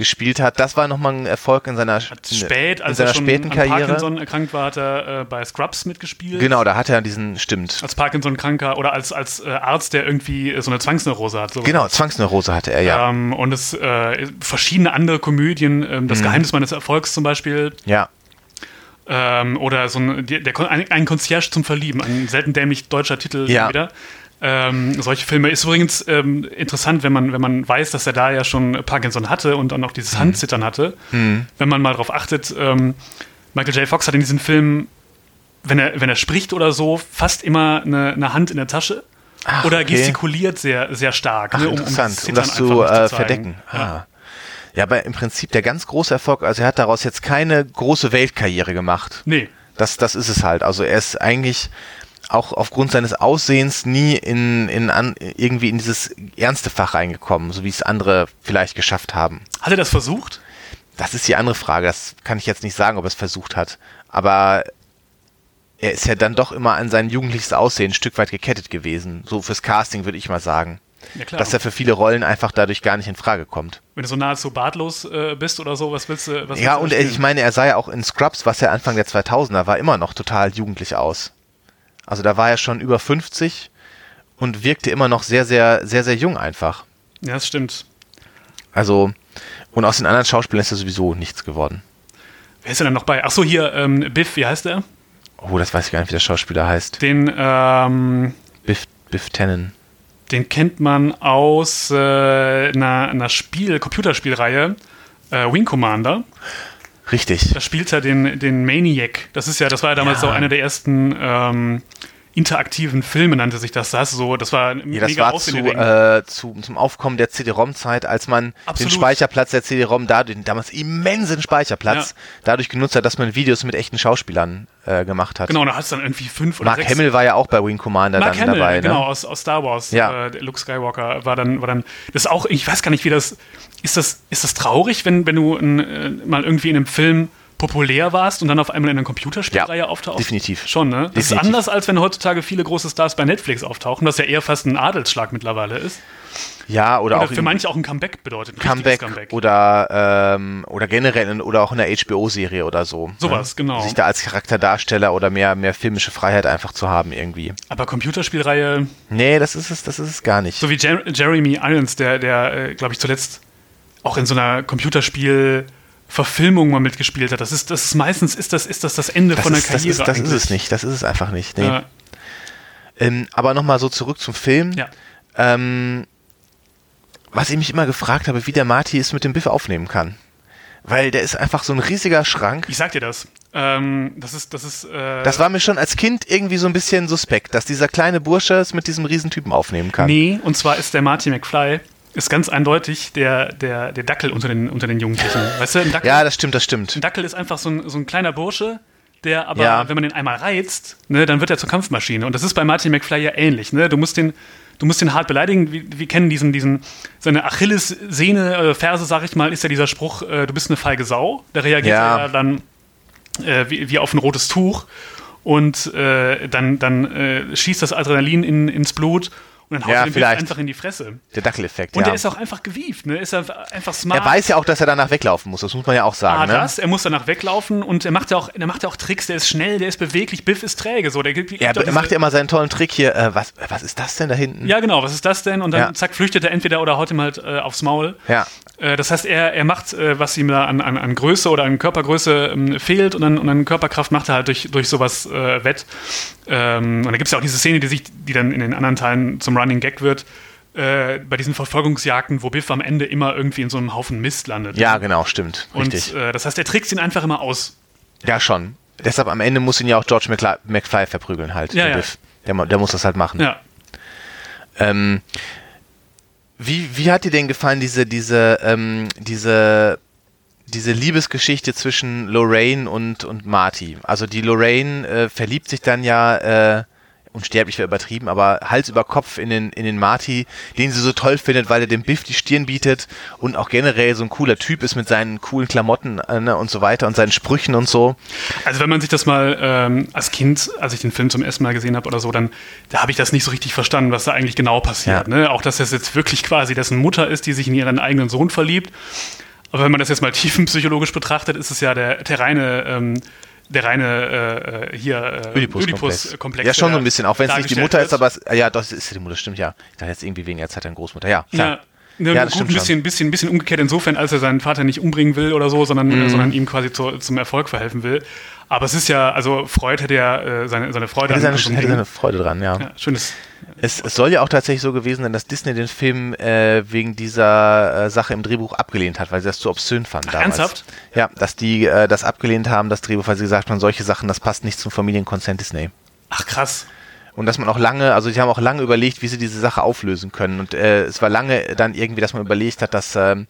Speaker 3: gespielt hat. Das war nochmal ein Erfolg in seiner,
Speaker 2: spät,
Speaker 3: in
Speaker 2: als
Speaker 3: seiner
Speaker 2: er schon
Speaker 3: späten Karriere.
Speaker 2: Parkinson erkrankt war, hat er äh, bei Scrubs mitgespielt.
Speaker 3: Genau, da hat er diesen, stimmt.
Speaker 2: Als Parkinson-Kranker oder als, als äh, Arzt, der irgendwie äh, so eine Zwangsneurose hat. sowas.
Speaker 3: Genau, Zwangsneurose hatte er, ja.
Speaker 2: Ähm, und es äh, verschiedene andere Komödien, ähm,
Speaker 3: Mhm.
Speaker 2: Das Geheimnis meines Erfolgs zum Beispiel,
Speaker 3: Ja.
Speaker 2: ähm, oder so ein, der, der, ein, ein Concierge zum Verlieben, ein selten dämlich deutscher Titel
Speaker 3: Ja.
Speaker 2: wieder. Ähm, solche Filme ist übrigens ähm, interessant, wenn man, wenn man weiß, dass er da ja schon Parkinson hatte und dann auch dieses
Speaker 3: Mhm.
Speaker 2: Handzittern hatte. Wenn man mal darauf achtet, ähm, Michael J. Fox hat in diesen Filmen, wenn er, wenn er spricht oder so, fast immer eine, eine Hand in der Tasche.
Speaker 3: Ach,
Speaker 2: oder
Speaker 3: okay.
Speaker 2: gestikuliert sehr, sehr stark.
Speaker 3: Ach,
Speaker 2: ne, um,
Speaker 3: interessant, um das zu äh,
Speaker 2: zeigen.
Speaker 3: verdecken.
Speaker 2: Ja.
Speaker 3: Ah. Ja, aber im Prinzip der ganz große Erfolg, also er hat daraus jetzt keine große Weltkarriere gemacht.
Speaker 2: Nee,
Speaker 3: Das, das ist es halt. Also er ist eigentlich auch aufgrund seines Aussehens nie in, in an, irgendwie in dieses ernste Fach reingekommen, so wie es andere vielleicht geschafft haben.
Speaker 2: hat er das versucht?
Speaker 3: Das ist die andere Frage. Das kann ich jetzt nicht sagen, ob er es versucht hat. Aber er ist ja dann doch immer an sein jugendliches Aussehen ein Stück weit gekettet gewesen. So fürs Casting würde ich mal sagen.
Speaker 2: Ja, klar.
Speaker 3: Dass er für viele Rollen einfach dadurch gar nicht in Frage kommt.
Speaker 2: Wenn du so nahezu bartlos äh, bist oder so, was willst du? Was
Speaker 3: Ja,
Speaker 2: willst du
Speaker 3: und er, ich meine, er sah ja auch in Scrubs, was ja Anfang der 2000er war, immer noch total jugendlich aus. Also da war er schon über 50 und wirkte immer noch sehr, sehr, sehr, sehr jung einfach.
Speaker 2: Ja, das stimmt.
Speaker 3: Also, und aus den anderen Schauspielern ist ja sowieso nichts geworden.
Speaker 2: Wer ist denn dann noch bei? Achso, hier, ähm, Biff, wie heißt der?
Speaker 3: Oh, das weiß ich gar nicht, wie der Schauspieler heißt.
Speaker 2: Den, ähm,
Speaker 3: Biff, Biff Tannen.
Speaker 2: den kennt man aus äh, einer, einer Spiel, Computerspielreihe, äh, Wing Commander.
Speaker 3: Richtig.
Speaker 2: Da spielt er den, den Maniac. Das ist ja, das war ja damals
Speaker 3: Ja.
Speaker 2: so einer der ersten ähm, interaktiven Filme, nannte sich das. Das, so, das war ein
Speaker 3: Ja, das
Speaker 2: mega
Speaker 3: war zu, äh, zu, zum Aufkommen der CD-ROM-Zeit, als man
Speaker 2: Absolut.
Speaker 3: den Speicherplatz der CD-ROM, dadurch, den damals immensen Speicherplatz,
Speaker 2: Ja.
Speaker 3: dadurch genutzt hat, dass man Videos mit echten Schauspielern äh, gemacht hat.
Speaker 2: Genau, da es dann irgendwie fünf oder
Speaker 3: Mark
Speaker 2: sechs.
Speaker 3: Hamill war ja auch bei Wing Commander
Speaker 2: Mark
Speaker 3: dann
Speaker 2: Hamill,
Speaker 3: dabei.
Speaker 2: genau,
Speaker 3: Ne?
Speaker 2: aus, aus Star Wars.
Speaker 3: Ja.
Speaker 2: Äh, Luke Skywalker war dann, war dann. Das ist auch, ich weiß gar nicht, wie das. Ist das, ist das traurig, wenn, wenn du ein, äh, mal irgendwie in einem Film populär warst und dann auf einmal in einer Computerspielreihe
Speaker 3: Ja,
Speaker 2: auftauchst?
Speaker 3: definitiv.
Speaker 2: Schon, ne? Das ist
Speaker 3: Definitiv.
Speaker 2: anders, als wenn heutzutage viele große Stars bei Netflix auftauchen, was ja eher fast ein Adelsschlag mittlerweile ist.
Speaker 3: Ja, oder,
Speaker 2: Oder
Speaker 3: auch
Speaker 2: für manche auch ein Comeback bedeutet. ein richtiges
Speaker 3: Comeback, oder ähm, oder generell in, oder auch in einer HBO-Serie oder so.
Speaker 2: Sowas, genau.
Speaker 3: Sich da als Charakterdarsteller oder mehr mehr filmische Freiheit einfach zu haben irgendwie.
Speaker 2: Aber Computerspielreihe,
Speaker 3: Nee, das ist es, das ist es gar nicht.
Speaker 2: so wie Jer Jeremy Irons, der, der äh, glaube ich, zuletzt auch in so einer Computerspiel-Verfilmung mal mitgespielt hat. Das ist, das ist meistens ist das, ist das das Ende
Speaker 3: das
Speaker 2: von der
Speaker 3: ist, das,
Speaker 2: Karriere.
Speaker 3: ist, das ist es nicht, das ist es einfach nicht. Nee.
Speaker 2: Ja,
Speaker 3: Ähm, aber nochmal so zurück zum Film.
Speaker 2: ja.
Speaker 3: Ähm, was ich mich immer gefragt habe, wie der Marty es mit dem Biff aufnehmen kann. Weil der ist einfach so ein riesiger Schrank.
Speaker 2: Ich sag dir das. Ähm, das ist, das ist. Äh,
Speaker 3: Das war mir schon als Kind irgendwie so ein bisschen suspekt, dass dieser kleine Bursche es mit diesem Riesentypen aufnehmen kann.
Speaker 2: Nee, und zwar ist der Marty McFly ist ganz eindeutig der, der, der Dackel unter den, unter den Jugendlichen. Weißt du, Dackel,
Speaker 3: Ja, das stimmt, das stimmt.
Speaker 2: ein Dackel ist einfach so ein, so ein kleiner Bursche, der aber,
Speaker 3: Ja.
Speaker 2: wenn man den einmal reizt, ne, dann wird er zur Kampfmaschine. Und das ist bei Marty McFly ja ähnlich. Ne? Du musst den. Du musst den hart beleidigen. Wir, wir kennen diesen, diesen, seine Achillessehne, äh, Ferse, sag ich mal, ist ja dieser Spruch, äh, du bist eine feige Sau. Da reagiert
Speaker 3: Ja.
Speaker 2: er dann äh, wie, wie auf ein rotes Tuch. Und äh, dann, dann äh, schießt das Adrenalin in, ins Blut und dann haut
Speaker 3: Ja,
Speaker 2: er den Biff
Speaker 3: vielleicht.
Speaker 2: einfach in die Fresse.
Speaker 3: Der Dackeleffekt,
Speaker 2: Und
Speaker 3: ja.
Speaker 2: der ist auch einfach gewieft, ne? Ist er einfach smart.
Speaker 3: er weiß ja auch, dass er danach weglaufen muss, das muss man ja auch sagen.
Speaker 2: Ah,
Speaker 3: ne?
Speaker 2: das, er muss danach weglaufen und er macht ja auch, er macht ja auch Tricks, der ist schnell, der ist beweglich, Biff ist träge, so, der gibt, gibt
Speaker 3: Er macht ja immer seinen tollen Trick hier. Äh, was, was ist das denn da hinten?
Speaker 2: Ja, genau, was ist das denn? Und dann
Speaker 3: Ja.
Speaker 2: zack, flüchtet er entweder oder haut ihm halt äh, aufs Maul.
Speaker 3: Ja.
Speaker 2: Äh, das heißt, er, er macht, äh, was ihm da an, an, an Größe oder an Körpergröße ähm, fehlt und dann, und dann Körperkraft macht er halt durch, durch sowas äh, wett. Ähm, und da gibt es ja auch diese Szene, die, sich, die dann in den anderen Teilen zum Running Gag wird, äh, bei diesen Verfolgungsjagden, wo Biff am Ende immer irgendwie in so einem Haufen Mist landet.
Speaker 3: Ja, genau, stimmt.
Speaker 2: Und
Speaker 3: Richtig.
Speaker 2: äh, das heißt, er trickst ihn einfach immer aus.
Speaker 3: ja, schon. Deshalb am Ende muss ihn ja auch George McFly, McFly verprügeln halt.
Speaker 2: Ja,
Speaker 3: der
Speaker 2: ja.
Speaker 3: Biff. Der, der muss das halt machen.
Speaker 2: Ja.
Speaker 3: Ähm, wie, wie hat dir denn gefallen, diese, diese, ähm, diese, diese Liebesgeschichte zwischen Lorraine und, und Marty? Also die Lorraine äh, verliebt sich dann ja, äh, unsterblich wäre übertrieben, aber Hals über Kopf in den, in den Marty, den sie so toll findet, weil er dem Biff die Stirn bietet und auch generell so ein cooler Typ ist mit seinen coolen Klamotten äh, ne, und so weiter und seinen Sprüchen und so.
Speaker 2: Also wenn man sich das mal ähm, als Kind, als ich den Film zum ersten Mal gesehen habe oder so, dann da habe ich das nicht so richtig verstanden, was da eigentlich genau passiert.
Speaker 3: Ja.
Speaker 2: Ne? Auch dass das jetzt wirklich quasi dessen Mutter ist, die sich in ihren eigenen Sohn verliebt. Aber wenn man das jetzt mal tiefenpsychologisch betrachtet, ist es ja der, der reine, ähm, der reine äh, äh, hier äh,
Speaker 3: Oedipus-Komplex.
Speaker 2: Oedipus-Komplex,
Speaker 3: ja, schon so ein bisschen, auch wenn es nicht die Mutter ist,
Speaker 2: wird.
Speaker 3: aber es, ja, es ist die Mutter, stimmt ja. Ich dachte jetzt irgendwie wegen der Zeit eine Großmutter. Ja, klar.
Speaker 2: Ja,
Speaker 3: Ja,
Speaker 2: gut,
Speaker 3: das
Speaker 2: ein
Speaker 3: stimmt
Speaker 2: bisschen, bisschen, bisschen umgekehrt insofern, als er seinen Vater nicht umbringen will oder so, sondern,
Speaker 3: Mhm.
Speaker 2: sondern ihm quasi zu, zum Erfolg verhelfen will. Aber es ist ja, also Freud hätte ja äh, seine, seine Freude
Speaker 3: Hätte seine,
Speaker 2: so einem
Speaker 3: hätte seine Freude dran, ja.
Speaker 2: ja, schönes.
Speaker 3: Es, es soll ja auch tatsächlich so gewesen sein, dass Disney den Film äh, wegen dieser äh, Sache im Drehbuch abgelehnt hat, weil sie das zu obszön fanden damals.
Speaker 2: ernsthaft?
Speaker 3: Ja, dass die äh, das abgelehnt haben, das Drehbuch, weil sie gesagt haben, solche Sachen, das passt nicht zum Familienkonsent Disney.
Speaker 2: Ach krass.
Speaker 3: Und dass man auch lange, also die haben auch lange überlegt, wie sie diese Sache auflösen können. Und äh, es war lange dann irgendwie, dass man überlegt hat, dass ähm,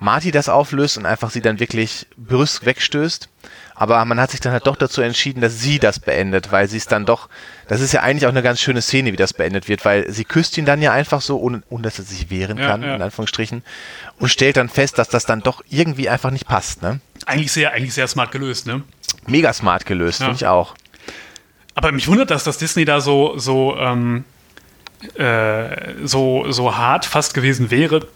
Speaker 3: Marty das auflöst und einfach sie dann wirklich brüsk wegstößt. Aber man hat sich dann halt doch dazu entschieden, dass sie das beendet, weil sie es dann doch, das ist ja eigentlich auch eine ganz schöne Szene, wie das beendet wird, weil sie küsst ihn dann ja einfach so, ohne, ohne dass er sich wehren
Speaker 2: Ja,
Speaker 3: kann,
Speaker 2: ja.
Speaker 3: in Anführungsstrichen, und stellt dann fest, dass das dann doch irgendwie einfach nicht passt. Ne?
Speaker 2: Eigentlich sehr, eigentlich sehr smart gelöst, ne?
Speaker 3: Mega smart gelöst,
Speaker 2: Ja.
Speaker 3: finde ich auch.
Speaker 2: Aber mich wundert das, dass Disney da so, so, ähm, äh, so, so hart fast gewesen wäre.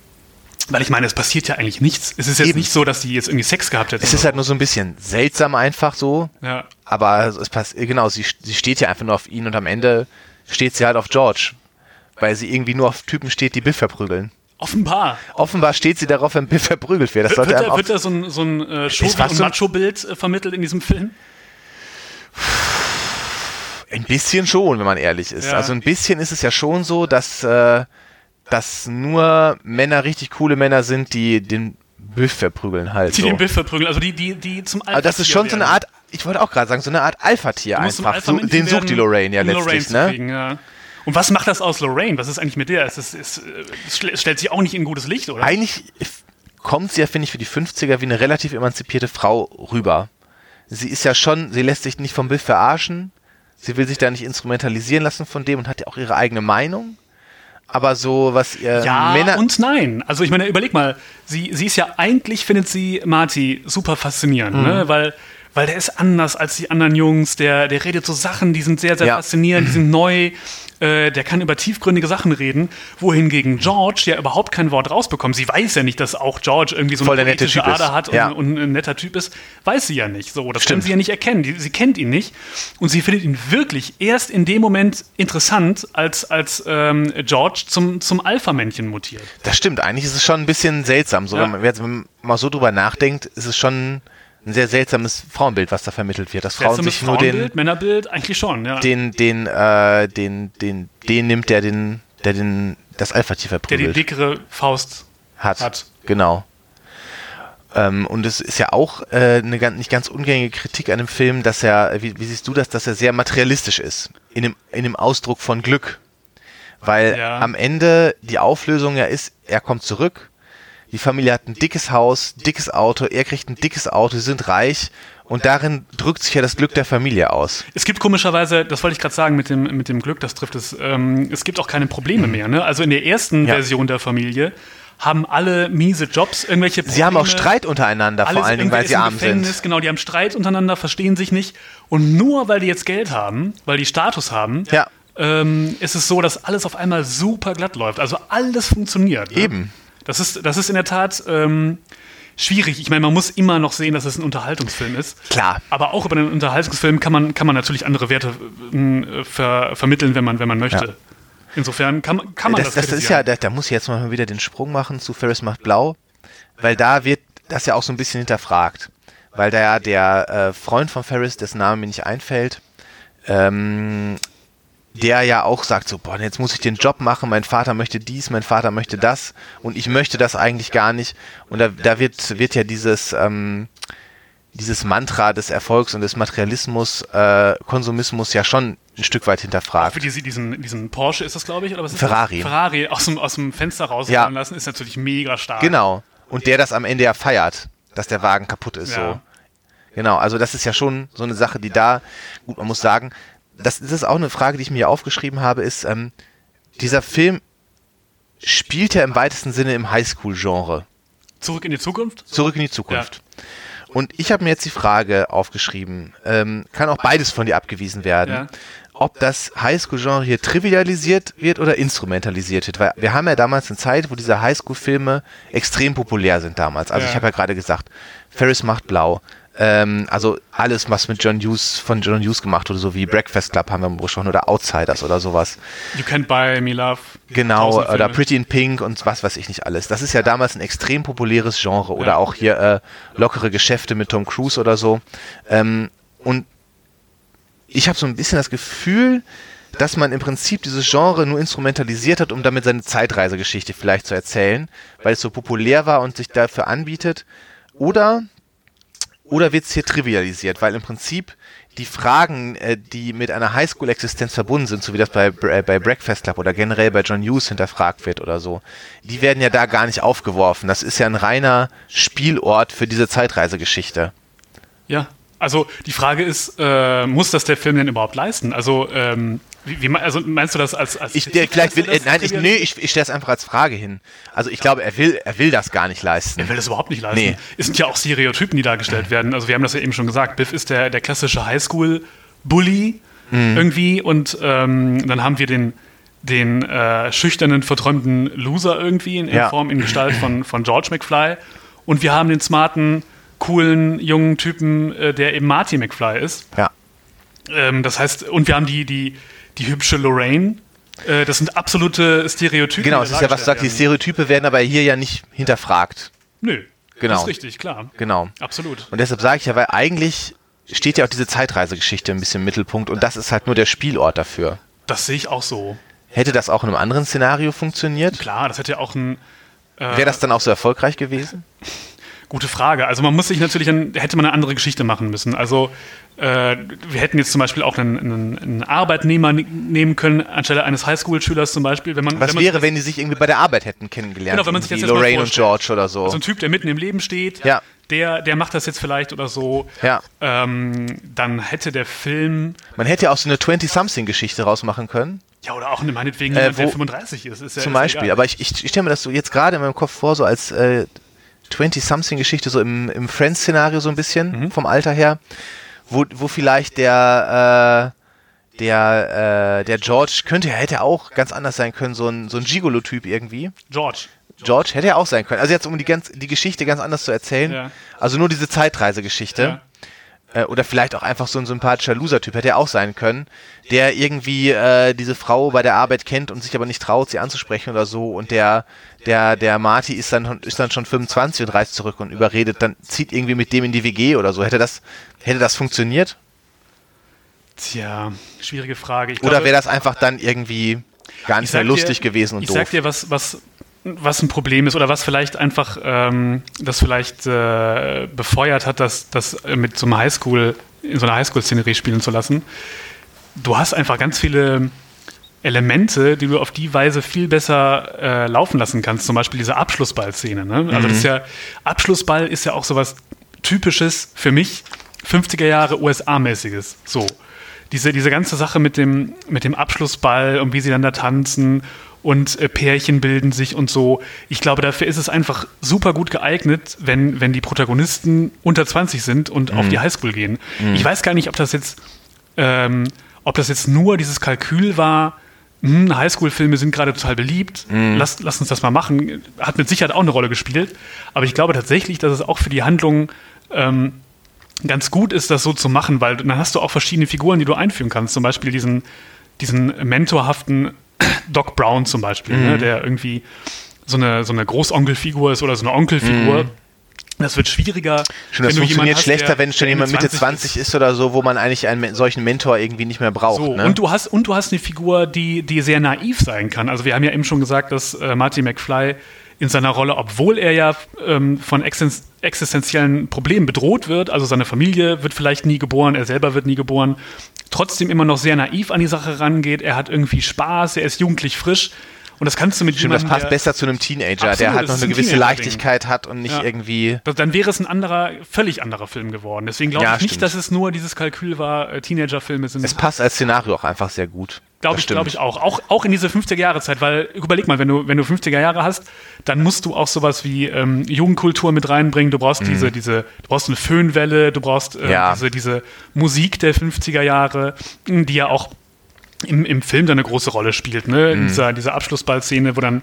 Speaker 2: Weil ich meine, es passiert ja eigentlich nichts. Es ist jetzt
Speaker 3: Eben.
Speaker 2: nicht so, dass die jetzt irgendwie Sex gehabt hätten.
Speaker 3: Es ist halt nur so ein bisschen seltsam einfach so,
Speaker 2: ja.
Speaker 3: Aber es passt, genau, sie, sie steht ja einfach nur auf ihn und am Ende steht sie halt auf George. Weil sie irgendwie nur auf Typen steht, die Biff verprügeln.
Speaker 2: Offenbar.
Speaker 3: Offenbar steht sie darauf, wenn Biff verprügelt wird. Das
Speaker 2: Wird,
Speaker 3: sollte auch,
Speaker 2: wird da so ein, so ein äh, und Macho-Bild äh, vermittelt in diesem Film?
Speaker 3: ein bisschen schon, wenn man ehrlich ist.
Speaker 2: Ja.
Speaker 3: Also ein bisschen ist es ja schon so, dass, äh, dass nur Männer richtig coole Männer sind, die den Biff verprügeln halt.
Speaker 2: Die
Speaker 3: so.
Speaker 2: den Biff verprügeln, also die, die, die zum Alpha
Speaker 3: Aber das ist schon so eine Art, ich wollte auch gerade sagen, so eine Art Alpha-Tier einfach. So,
Speaker 2: Alpha-Männchen
Speaker 3: den sucht die
Speaker 2: werden,
Speaker 3: Lorraine ja
Speaker 2: Lorraine
Speaker 3: letztlich,
Speaker 2: zu
Speaker 3: ne?
Speaker 2: kriegen, ja. Und was macht das aus Lorraine? Was ist eigentlich mit der? Es, ist, es, äh, es stellt sich auch nicht in gutes Licht, oder?
Speaker 3: eigentlich kommt sie ja, finde ich, für die 50er wie eine relativ emanzipierte Frau rüber. Sie ist ja schon, sie lässt sich nicht vom Biff verarschen. Sie will sich da nicht instrumentalisieren lassen von dem und hat ja auch ihre eigene Meinung. Aber so was ihr
Speaker 2: Ja
Speaker 3: Männer.
Speaker 2: und nein. Also ich meine, überleg mal, sie, sie ist ja eigentlich, findet sie Marty super faszinierend,
Speaker 3: Mhm.
Speaker 2: ne? weil, weil der ist anders als die anderen Jungs, der, der redet so Sachen, die sind sehr, sehr
Speaker 3: Ja.
Speaker 2: faszinierend, die sind neu, äh, der kann über tiefgründige Sachen reden, wohingegen George ja überhaupt kein Wort rausbekommt. Sie weiß ja nicht, dass auch George irgendwie so eine politische. Ader hat und,
Speaker 3: Ja.
Speaker 2: und ein netter Typ ist, weiß sie ja nicht. So, das
Speaker 3: Stimmt.
Speaker 2: kann sie ja nicht erkennen. Die, sie kennt ihn nicht und sie findet ihn wirklich erst in dem Moment interessant, als, als ähm, George zum, zum Alpha-Männchen mutiert.
Speaker 3: Das stimmt, eigentlich ist es schon ein bisschen seltsam. So,
Speaker 2: Ja.
Speaker 3: wenn, man, wenn man mal so drüber nachdenkt, ist es schon ein sehr seltsames Frauenbild, was da vermittelt wird. Dass Frauen sich nur den,
Speaker 2: Frauenbild, Männerbild, eigentlich schon, ja.
Speaker 3: den, den, äh, den, den, den nimmt, der den, der den, das Alpha-Tier
Speaker 2: der die
Speaker 3: verprügelt
Speaker 2: dickere Faust
Speaker 3: hat.
Speaker 2: hat.
Speaker 3: Genau. Ähm, und es ist ja auch äh, eine ganz, nicht ganz ungängige Kritik an dem Film, dass er, wie, wie siehst du das, dass er sehr materialistisch ist in dem, in dem Ausdruck von Glück. Weil
Speaker 2: Ja.
Speaker 3: am Ende die Auflösung ja ist, er kommt zurück, die Familie hat ein dickes Haus, dickes Auto, er kriegt ein dickes Auto, sie sind reich und darin drückt sich ja das Glück der Familie aus.
Speaker 2: Es gibt komischerweise, das wollte ich gerade sagen mit dem, mit dem Glück, das trifft es, ähm, es gibt auch keine Probleme mehr. Ne? Also in der ersten
Speaker 3: Ja.
Speaker 2: Version der Familie haben alle miese Jobs, irgendwelche Probleme.
Speaker 3: Sie haben auch Streit untereinander, vor allen Dingen, weil sie arm sind.
Speaker 2: Genau, die haben Streit untereinander, verstehen sich nicht. Und nur weil die jetzt Geld haben, weil die Status haben,
Speaker 3: Ja.
Speaker 2: ähm, ist es so, dass alles auf einmal super glatt läuft. Also alles funktioniert. Ne? Das ist, das ist in der Tat ähm, schwierig. Ich meine, man muss immer noch sehen, dass es ein Unterhaltungsfilm ist.
Speaker 3: Klar.
Speaker 2: Aber auch über einen Unterhaltungsfilm kann man, kann man natürlich andere Werte äh, ver, vermitteln, wenn man, wenn man möchte.
Speaker 3: Ja.
Speaker 2: Insofern kann, man- kann man
Speaker 3: das,
Speaker 2: das,
Speaker 3: das, das ist ja, da, da muss ich jetzt mal wieder den Sprung machen zu Ferris macht blau, weil da wird das ja auch so ein bisschen hinterfragt. Weil da ja der äh, Freund von Ferris, dessen Name mir nicht einfällt, ähm, der ja auch sagt so, boah, jetzt muss ich den Job machen, mein Vater möchte dies, mein Vater möchte das und ich möchte das eigentlich gar nicht. Und da, da wird, wird ja dieses, ähm, dieses Mantra des Erfolgs und des Materialismus, äh, Konsumismus ja schon ein Stück weit hinterfragt.
Speaker 2: Für diese, diesen, diesen Porsche ist das, glaube ich, oder was ist
Speaker 3: Ferrari.
Speaker 2: Das? Ferrari aus dem, aus dem Fenster rausfallen
Speaker 3: Ja.
Speaker 2: lassen, ist natürlich mega stark.
Speaker 3: Genau. Und der das am Ende ja feiert, dass der Wagen kaputt ist.
Speaker 2: Ja.
Speaker 3: So. Genau, also das ist ja schon so eine Sache, die da, gut, man muss sagen, das, das ist auch eine Frage, die ich mir hier aufgeschrieben habe, ist, ähm, dieser Film spielt ja im weitesten Sinne im Highschool-Genre.
Speaker 2: Zurück in die Zukunft?
Speaker 3: Zurück in die Zukunft. Und ich habe mir jetzt die Frage aufgeschrieben, ähm, kann auch beides von dir abgewiesen werden,
Speaker 2: Ja.
Speaker 3: ob das Highschool-Genre hier trivialisiert wird oder instrumentalisiert wird. Weil wir haben ja damals eine Zeit, wo diese Highschool-Filme extrem populär sind damals. Also
Speaker 2: Ja.
Speaker 3: ich habe ja gerade gesagt, Ferris macht blau. Ähm, also alles, was mit John Hughes, von John Hughes gemacht wurde, so wie Breakfast Club haben wir besprochen oder Outsiders oder sowas.
Speaker 2: You Can't Buy Me Love.
Speaker 3: Genau, oder. Pretty in Pink und was weiß ich nicht alles. Das ist ja damals ein extrem populäres Genre. Oder
Speaker 2: Ja.
Speaker 3: auch hier äh, lockere Geschäfte mit Tom Cruise oder so. Ähm, und ich habe so ein bisschen das Gefühl, dass man im Prinzip dieses Genre nur instrumentalisiert hat, um damit seine Zeitreisegeschichte vielleicht zu erzählen, weil es so populär war und sich dafür anbietet. Oder, oder wird es hier trivialisiert, weil im Prinzip die Fragen, äh, die mit einer Highschool-Existenz verbunden sind, so wie das bei, äh, bei Breakfast Club oder generell bei John Hughes hinterfragt wird oder so, die werden ja da gar nicht aufgeworfen. Das ist ja ein reiner Spielort für diese Zeitreisegeschichte.
Speaker 2: Ja, also die Frage ist, äh, muss das der Film denn überhaupt leisten? Also, ähm, wie, wie, also meinst du das als, als
Speaker 3: Ich, der, vielleicht will, äh, nein, ich, nee, ich, ich stelle es einfach als Frage hin. Also ich glaube, er will, er will das gar nicht leisten.
Speaker 2: Er will das überhaupt nicht leisten.
Speaker 3: Nee.
Speaker 2: Es sind ja auch Stereotypen, die dargestellt werden. Also wir haben das ja eben schon gesagt. Biff ist der, der klassische Highschool-Bully
Speaker 3: Mhm.
Speaker 2: irgendwie und ähm, dann haben wir den, den äh, schüchternen, verträumten Loser irgendwie in, in
Speaker 3: Ja.
Speaker 2: Form, in Gestalt von, von George McFly und wir haben den smarten, coolen, jungen Typen, äh, der eben Marty McFly ist.
Speaker 3: Ja.
Speaker 2: Ähm, das heißt, und wir haben die, die, die hübsche Lorraine. Äh, das sind absolute Stereotypen.
Speaker 3: Genau, es ist ja, was du sagst, die Stereotype werden aber hier ja nicht hinterfragt.
Speaker 2: Nö.
Speaker 3: Genau.
Speaker 2: Das ist richtig, klar.
Speaker 3: Genau.
Speaker 2: Absolut.
Speaker 3: Und deshalb sage ich ja, weil eigentlich steht ja auch diese Zeitreisegeschichte ein bisschen im Mittelpunkt und das ist halt nur der Spielort dafür.
Speaker 2: Das sehe ich auch so.
Speaker 3: Hätte das auch in einem anderen Szenario funktioniert?
Speaker 2: Klar, das hätte ja auch ein.
Speaker 3: Wäre das dann auch so erfolgreich gewesen?
Speaker 2: Gute Frage. Also man muss sich natürlich, ein, hätte man eine andere Geschichte machen müssen. Also äh, wir hätten jetzt zum Beispiel auch einen, einen, einen Arbeitnehmer ne- nehmen können, anstelle eines Highschool-Schülers zum Beispiel. Wenn man,
Speaker 3: Was
Speaker 2: wenn man
Speaker 3: wäre, wenn die sich irgendwie bei der Arbeit hätten kennengelernt?
Speaker 2: Genau, wenn man sich jetzt
Speaker 3: Lorraine und. George oder so.
Speaker 2: so ein Typ, der mitten im Leben steht,
Speaker 3: Ja.
Speaker 2: der, der macht das jetzt vielleicht oder so,
Speaker 3: Ja.
Speaker 2: ähm, dann hätte der Film,
Speaker 3: Man hätte ja auch so eine 20-something-Geschichte rausmachen können.
Speaker 2: ja, oder auch eine, meinetwegen
Speaker 3: Äh,
Speaker 2: jemand, der
Speaker 3: wo-
Speaker 2: 35 ist. ist ja,
Speaker 3: Zum
Speaker 2: ist
Speaker 3: Beispiel.
Speaker 2: egal.
Speaker 3: Aber ich, ich, ich stelle mir das so jetzt gerade in meinem Kopf vor, so als äh, 20-something-Geschichte, so im, im Friends-Szenario so ein bisschen,
Speaker 2: Mhm.
Speaker 3: vom Alter her, wo, wo vielleicht der, äh, der, äh, der George könnte, hätte auch ganz anders sein können, so ein, so ein Gigolo-Typ irgendwie.
Speaker 2: George.
Speaker 3: George hätte ja auch sein können. Also jetzt, um die, ganz, die Geschichte ganz anders zu erzählen.
Speaker 2: Ja.
Speaker 3: Also nur diese Zeitreisegeschichte. Äh, oder vielleicht auch einfach so ein sympathischer Loser-Typ hätte er auch sein können, der irgendwie äh, diese Frau bei der Arbeit kennt und sich aber nicht traut, sie anzusprechen oder so. Und der, der, der Marty ist dann, ist dann schon 25 und reist zurück und überredet, dann zieht irgendwie mit dem in die WG oder so. Hätte das, hätte das funktioniert?
Speaker 2: Tja, schwierige Frage. Ich
Speaker 3: Oder wäre das einfach dann irgendwie gar
Speaker 2: ich
Speaker 3: nicht mehr lustig
Speaker 2: dir,
Speaker 3: gewesen und
Speaker 2: ich
Speaker 3: doof?
Speaker 2: sag dir, was, was, was ein Problem ist oder was vielleicht einfach ähm, das vielleicht äh, befeuert hat, das, das mit so einem Highschool, in so einer Highschool-Szenerie spielen zu lassen. Du hast einfach ganz viele Elemente, die du auf die Weise viel besser äh, laufen lassen kannst. Zum Beispiel diese Abschlussball-Szene. Ne? Also das ist ja, Abschlussball ist ja auch sowas Typisches für mich, 50er Jahre USA-mäßiges. So. Diese, diese ganze Sache mit dem, mit dem Abschlussball und wie sie dann da tanzen und äh, Pärchen bilden sich und so. Ich glaube, dafür ist es einfach super gut geeignet, wenn, wenn die Protagonisten unter 20 sind und auf die Highschool gehen. Ich weiß gar nicht, ob das jetzt ähm, ob das jetzt nur dieses Kalkül war, hm, Highschool-Filme sind gerade total beliebt, lass, lass uns das mal machen, hat mit Sicherheit auch eine Rolle gespielt. Aber ich glaube tatsächlich, dass es auch für die Handlung ähm, ganz gut ist, das so zu machen, weil dann hast du auch verschiedene Figuren, die du einführen kannst. Zum Beispiel diesen, diesen mentorhaften Doc Brown zum Beispiel, ne, der irgendwie so eine, so eine Großonkelfigur ist oder so eine Onkelfigur. Das wird schwieriger.
Speaker 3: Schon, das
Speaker 2: wenn du jemanden
Speaker 3: funktioniert
Speaker 2: hast,
Speaker 3: schlechter,
Speaker 2: der-
Speaker 3: wenn schon jemand Mitte
Speaker 2: 20
Speaker 3: 20 ist oder so, wo man eigentlich einen solchen Mentor irgendwie nicht mehr braucht.
Speaker 2: So,
Speaker 3: ne?
Speaker 2: und, du hast, und du hast eine Figur, die, die sehr naiv sein kann. Also wir haben ja eben schon gesagt, dass äh, Marty McFly in seiner Rolle, obwohl er ja ähm, von existen existenziellen Problemen bedroht wird, also seine Familie wird vielleicht nie geboren, er selber wird nie geboren, trotzdem immer noch sehr naiv an die Sache rangeht. Er hat irgendwie Spaß, er ist jugendlich frisch. Und das kannst du mit
Speaker 3: Stimmt, das passt
Speaker 2: der-
Speaker 3: besser zu einem Teenager,
Speaker 2: Absolut,
Speaker 3: der halt noch eine
Speaker 2: ein
Speaker 3: gewisse. Leichtigkeit hat und nicht
Speaker 2: Ja.
Speaker 3: irgendwie.
Speaker 2: Dann wäre es ein anderer, völlig anderer Film geworden. Deswegen glaube
Speaker 3: Ja,
Speaker 2: ich nicht,
Speaker 3: stimmt.
Speaker 2: dass es nur dieses Kalkül war, äh, Teenager-Filme sind.
Speaker 3: Es passt als Szenario auch einfach sehr gut.
Speaker 2: Glaube ich, glaube ich auch. auch. Auch in diese 50er-Jahre-Zeit, weil überleg mal, wenn du, wenn du 50er Jahre hast, dann musst du auch sowas wie ähm, Jugendkultur mit reinbringen. Du brauchst diese, diese, du brauchst eine Föhnwelle, du brauchst äh,
Speaker 3: Mhm. Ja.
Speaker 2: diese, diese Musik der 50er Jahre, mh, die ja auch im, im Film dann eine große Rolle spielt, ne?
Speaker 3: Mhm.
Speaker 2: In dieser, dieser Abschlussball-Szene, wo dann,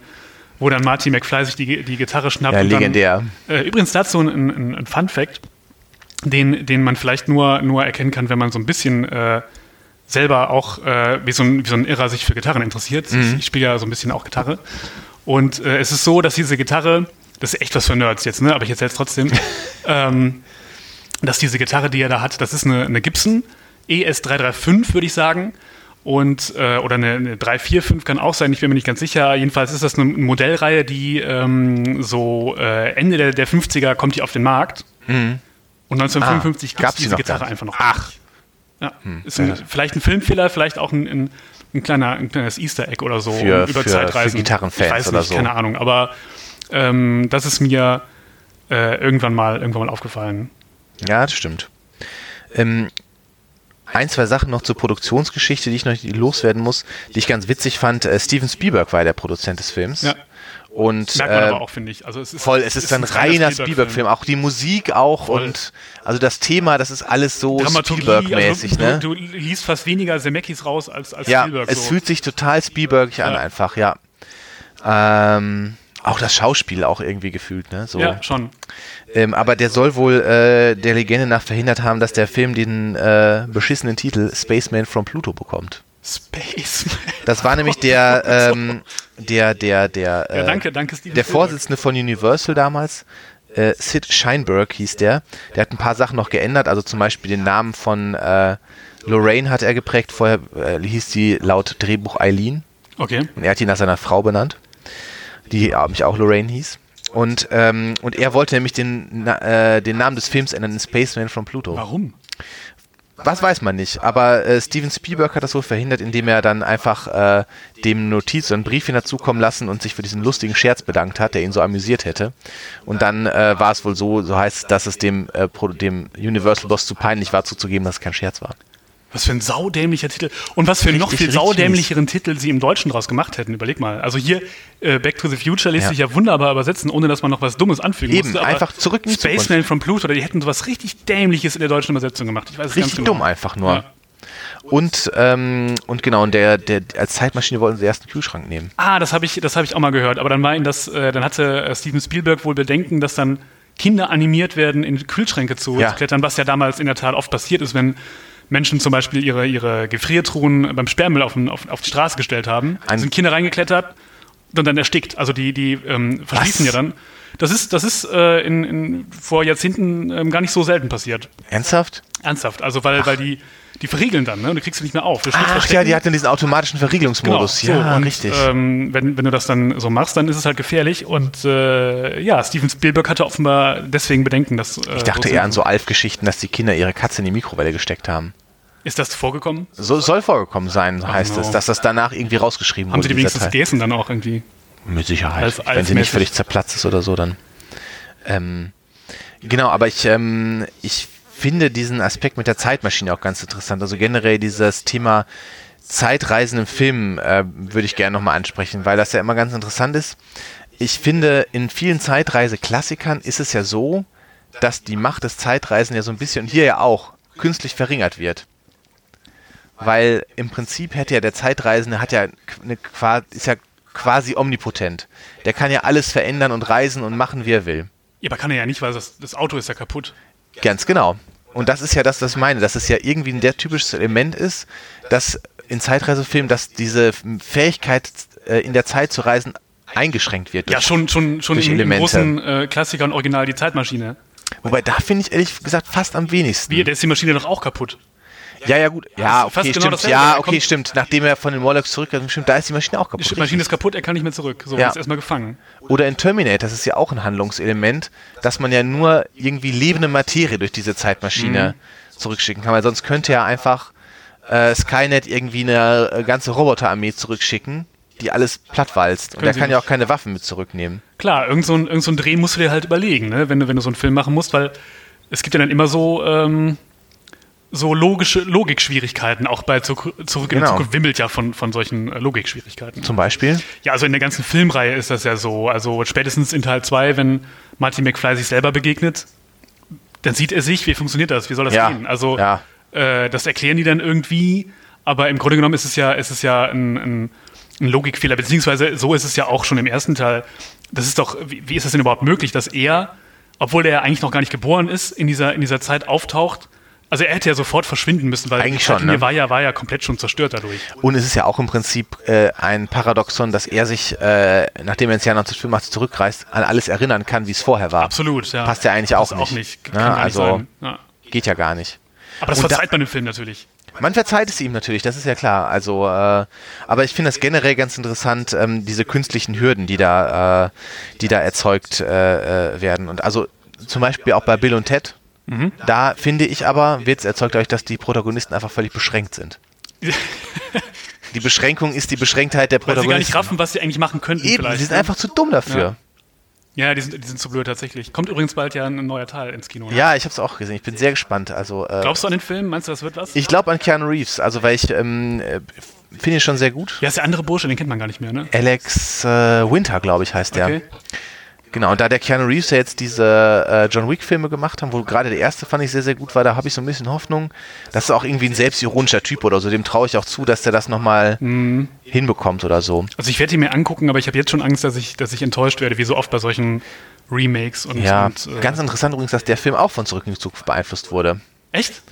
Speaker 2: wo dann Marty McFly sich die, die Gitarre schnappt.
Speaker 3: Ja,
Speaker 2: und dann-
Speaker 3: legendär.
Speaker 2: äh, übrigens dazu ein, ein, ein Fun-Fact, den, den man vielleicht nur, nur erkennen kann, wenn man so ein bisschen äh, selber auch äh, wie, so ein, wie so ein Irrer sich für Gitarren interessiert. Ich, ich spiele ja so ein bisschen auch Gitarre. Und äh, es ist so, dass diese Gitarre, das ist echt was für Nerds jetzt, ne? aber ich erzähle es trotzdem, ähm, dass diese Gitarre, die er da hat, das ist eine, eine Gibson ES335, würde ich sagen. Und, äh, oder eine, eine 345 kann auch sein, ich bin mir nicht ganz sicher. Jedenfalls ist das eine Modellreihe, die ähm, so äh, Ende der, der 50er kommt die auf den Markt. Und 1955
Speaker 3: Ah,
Speaker 2: gibt es diese Gitarre einfach noch.
Speaker 3: Ach.
Speaker 2: Ja. Ist ein, vielleicht ein Filmfehler, vielleicht auch ein, ein, ein, kleiner, ein kleines Easter Egg oder so
Speaker 3: Für-
Speaker 2: über
Speaker 3: für-
Speaker 2: Zeitreisen.
Speaker 3: für Gitarrenfans
Speaker 2: ich weiß
Speaker 3: oder
Speaker 2: nicht,
Speaker 3: so.
Speaker 2: keine Ahnung. Aber ähm, das ist mir äh, irgendwann mal irgendwann mal aufgefallen.
Speaker 3: Ja, das stimmt. Ähm, ein, zwei Sachen noch zur Produktionsgeschichte, die ich noch loswerden muss, die ich ganz witzig fand. Äh, Steven Spielberg war der Produzent des Films.
Speaker 2: Ja.
Speaker 3: Und
Speaker 2: Merkt man
Speaker 3: äh,
Speaker 2: aber auch, finde ich. Also es ist,
Speaker 3: voll, es ist, ein reiner Spielberg-Film. Auch die Musik auch
Speaker 2: Voll.
Speaker 3: und also das Thema, das ist alles so Spielberg-mäßig,
Speaker 2: also,
Speaker 3: ne?
Speaker 2: du, du liest fast weniger Zemeckis raus als, als
Speaker 3: Ja,
Speaker 2: Spielberg.
Speaker 3: es
Speaker 2: so.
Speaker 3: fühlt sich total Spielbergig an
Speaker 2: Ja.
Speaker 3: einfach, ja. Ähm, auch das Schauspiel auch irgendwie gefühlt, ne? So.
Speaker 2: Ja, schon.
Speaker 3: Ähm, aber der soll wohl äh, der Legende nach verhindert haben, dass der Film den äh, beschissenen Titel Spaceman from Pluto bekommt.
Speaker 2: Space.
Speaker 3: Das war nämlich der, ähm, der, der, der, äh,
Speaker 2: Ja, danke, danke,
Speaker 3: der. Vorsitzende von Universal damals, äh, Sid Sheinberg hieß der. Der hat ein paar Sachen noch geändert, also zum Beispiel den Namen von äh, Lorraine hat er geprägt. Vorher äh, hieß sie laut Drehbuch Eileen.
Speaker 2: Okay.
Speaker 3: Und er hat ihn nach seiner Frau benannt, die äh, mich auch Lorraine hieß. Und, ähm, und er wollte nämlich den, äh, den Namen des Films ändern in Spaceman from Pluto.
Speaker 2: Warum?
Speaker 3: Was weiß man nicht, aber äh, Steven Spielberg hat das wohl verhindert, indem er dann einfach äh, dem Notiz so einen Brief hinzukommen lassen und sich für diesen lustigen Scherz bedankt hat, der ihn so amüsiert hätte. Und dann äh, war es wohl so, so heißt es, dass es dem, äh, dem Universal Boss zu peinlich war, zuzugeben, dass es kein Scherz war.
Speaker 2: Was für ein saudämlicher Titel. Und was für einen noch viel saudämlicheren Titel sie im Deutschen draus gemacht hätten. Überleg mal. Also hier äh, Back to the Future lässt
Speaker 3: Ja.
Speaker 2: sich ja wunderbar übersetzen, ohne dass man noch was Dummes anfügen
Speaker 3: Eben,
Speaker 2: musste. aber
Speaker 3: einfach zurück in die Zukunft.
Speaker 2: Spaceman from Pluto, oder die hätten sowas richtig Dämliches in der deutschen Übersetzung gemacht. Ich weiß es
Speaker 3: Richtig
Speaker 2: genau.
Speaker 3: dumm einfach nur.
Speaker 2: Ja.
Speaker 3: Und, ähm, und genau, und der, der, als Zeitmaschine wollten sie erst einen Kühlschrank nehmen.
Speaker 2: Ah, das habe ich, das hab ich auch mal gehört. Aber dann war ihm das, äh, dann hatte äh, Steven Spielberg wohl Bedenken, dass dann Kinder animiert werden, in Kühlschränke zu,
Speaker 3: Ja.
Speaker 2: zu klettern, was ja damals in der Tat oft passiert ist, wenn Menschen zum Beispiel ihre, ihre Gefriertruhen beim Sperrmüll auf, auf, auf die Straße gestellt haben.
Speaker 3: Ein-
Speaker 2: sind Kinder reingeklettert und dann erstickt. Also die, die ähm, verschließen
Speaker 3: Was?
Speaker 2: ja dann. Das ist, das ist äh, in, in, vor Jahrzehnten ähm, gar nicht so selten passiert.
Speaker 3: Ernsthaft?
Speaker 2: Ernsthaft. Also weil, weil die, die verriegeln dann, ne? Und du kriegst sie nicht mehr auf.
Speaker 3: Ach ja, die hatten diesen automatischen Verriegelungsmodus.
Speaker 2: Genau,
Speaker 3: ja,
Speaker 2: so, und,
Speaker 3: richtig.
Speaker 2: Ähm, wenn, wenn du das dann so machst, dann ist es halt gefährlich. Und äh, ja, Steven Spielberg hatte offenbar deswegen Bedenken, dass. Äh,
Speaker 3: ich dachte
Speaker 2: so
Speaker 3: eher an so Alf-Geschichten, dass die Kinder ihre Katze in die Mikrowelle gesteckt haben.
Speaker 2: Ist das vorgekommen?
Speaker 3: So soll vorgekommen sein, heißt
Speaker 2: no.
Speaker 3: es, dass das danach irgendwie rausgeschrieben
Speaker 2: Haben
Speaker 3: wurde.
Speaker 2: sie die wenigstens gegessen dann auch irgendwie?
Speaker 3: Mit Sicherheit.
Speaker 2: Als
Speaker 3: Wenn sie nicht völlig zerplatzt ist oder so, dann. Ähm, genau, aber ich, ähm, ich finde diesen Aspekt mit der Zeitmaschine auch ganz interessant. Also generell dieses Thema Zeitreisen im Film äh, würde ich gerne nochmal ansprechen, weil das ja immer ganz interessant ist. Ich finde, in vielen Zeitreiseklassikern ist es ja so, dass die Macht des Zeitreisen ja so ein bisschen, und hier ja auch, künstlich verringert wird. Weil im Prinzip hätte ja der Zeitreisende hat ja eine, ist ja quasi omnipotent. Der kann ja alles verändern und reisen und machen, wie er will.
Speaker 2: Ja, aber kann er ja nicht, weil das, das Auto ist ja kaputt.
Speaker 3: Ganz genau. Und das ist ja das, was ich meine, dass es ja irgendwie ein der typisches Element ist, dass in Zeitreisefilmen, dass diese Fähigkeit äh, in der Zeit zu reisen eingeschränkt wird.
Speaker 2: Ja,
Speaker 3: durch-
Speaker 2: schon, schon, schon
Speaker 3: durch
Speaker 2: im,
Speaker 3: Elemente.
Speaker 2: großen äh, Klassiker und Original die Zeitmaschine.
Speaker 3: Wobei da finde ich ehrlich gesagt fast am wenigsten.
Speaker 2: Wie, der ist die Maschine doch auch kaputt.
Speaker 3: Ja, ja, gut. Ja, okay,
Speaker 2: genau
Speaker 3: stimmt.
Speaker 2: dasselbe.
Speaker 3: ja,
Speaker 2: Er
Speaker 3: okay, stimmt. Nachdem er von den Morlocks zurückkommt, stimmt, da ist die Maschine auch kaputt.
Speaker 2: Die Maschine ist kaputt, er kann nicht mehr zurück. So,
Speaker 3: Ja.
Speaker 2: ist erstmal gefangen.
Speaker 3: Oder in Terminator, das ist ja auch ein Handlungselement, dass man ja nur irgendwie lebende Materie durch diese Zeitmaschine
Speaker 2: Mhm.
Speaker 3: zurückschicken kann, weil sonst könnte ja einfach äh, Skynet irgendwie eine äh, ganze Roboterarmee zurückschicken, die alles plattwalzt. Und
Speaker 2: sie
Speaker 3: kann ja auch keine Waffen mit zurücknehmen.
Speaker 2: Klar, irgend so, ein, irgend so ein Dreh musst du dir halt überlegen, ne? wenn, du, wenn du so einen Film machen musst, weil es gibt ja dann immer so, ähm, so logische Logikschwierigkeiten. Auch bei Zurück, Zurück in
Speaker 3: Genau.
Speaker 2: Zukunft wimmelt ja von, von solchen äh, Logikschwierigkeiten.
Speaker 3: Zum Beispiel.
Speaker 2: Ja, also in der ganzen Filmreihe ist das ja so. Also spätestens in Teil 2, wenn Marty McFly sich selber begegnet, dann sieht er sich, wie funktioniert das, wie soll das
Speaker 3: Ja,
Speaker 2: gehen? Also
Speaker 3: ja.
Speaker 2: äh, das erklären die dann irgendwie, aber im Grunde genommen ist es ja, ist es ja ein, ein, ein Logikfehler, beziehungsweise so ist es ja auch schon im ersten Teil. Das ist doch, wie, wie ist das denn überhaupt möglich, dass er, obwohl er eigentlich noch gar nicht geboren ist, in dieser, in dieser Zeit auftaucht? Also er hätte ja sofort verschwinden müssen, weil
Speaker 3: Eigentlich schon, ne?
Speaker 2: war, ja, war ja komplett schon zerstört dadurch.
Speaker 3: Und es ist ja auch im Prinzip äh, ein Paradoxon, dass er sich, äh, nachdem er ins Jahr 1985 zurückreist, an alles erinnern kann, wie es vorher war.
Speaker 2: Absolut, ja.
Speaker 3: Passt ja eigentlich
Speaker 2: Das
Speaker 3: auch nicht.
Speaker 2: auch nicht. Kann
Speaker 3: Ja,
Speaker 2: nicht
Speaker 3: also
Speaker 2: sein. Ja.
Speaker 3: geht ja gar nicht.
Speaker 2: Aber das
Speaker 3: Und da-
Speaker 2: verzeiht man dem Film natürlich.
Speaker 3: Man verzeiht es ihm natürlich, das ist ja klar. Also, äh, aber ich finde das generell ganz interessant, ähm, diese künstlichen Hürden, die da, äh, die da erzeugt äh, äh, werden. Und also zum Beispiel auch bei Bill und Ted.
Speaker 2: Mhm.
Speaker 3: Da finde ich aber, wird es erzeugt dadurch, dass die Protagonisten einfach völlig beschränkt sind. Die Beschränkung ist die Beschränktheit der
Speaker 2: Weil sie gar
Speaker 3: Protagonisten.
Speaker 2: nicht raffen, was sie eigentlich machen könnten.
Speaker 3: Eben,
Speaker 2: vielleicht,
Speaker 3: sie sind
Speaker 2: ne?
Speaker 3: einfach zu dumm dafür.
Speaker 2: Ja, die sind, die sind zu blöd tatsächlich. Kommt übrigens bald ja ein neuer Teil ins Kino. ne?
Speaker 3: Ja, ich habe es auch gesehen. Ich bin sehr gespannt. Also, äh,
Speaker 2: Glaubst du an den Film? Meinst du, das wird was?
Speaker 3: ich glaube an Keanu Reeves, also weil ich ähm, äh, finde ihn schon sehr gut.
Speaker 2: ja, ist der andere Bursche, den kennt man gar nicht mehr, ne?
Speaker 3: Alex äh, Winter, glaube ich, heißt der.
Speaker 2: Okay.
Speaker 3: Genau, und da der Keanu Reeves ja jetzt diese äh, John Wick-Filme gemacht haben, wo gerade der erste fand ich sehr, sehr gut war, da habe ich so ein bisschen Hoffnung, dass er auch irgendwie ein selbstironischer Typ oder so, dem traue ich auch zu, dass der das nochmal
Speaker 2: Mhm.
Speaker 3: hinbekommt oder so.
Speaker 2: Also ich werde ihn mir angucken, aber ich habe jetzt schon Angst, dass ich, dass ich enttäuscht werde, wie so oft bei solchen Remakes und,
Speaker 3: Ja,
Speaker 2: und äh,
Speaker 3: ganz interessant übrigens, dass der Film auch von Zurück in die Zukunft beeinflusst wurde.
Speaker 2: echt?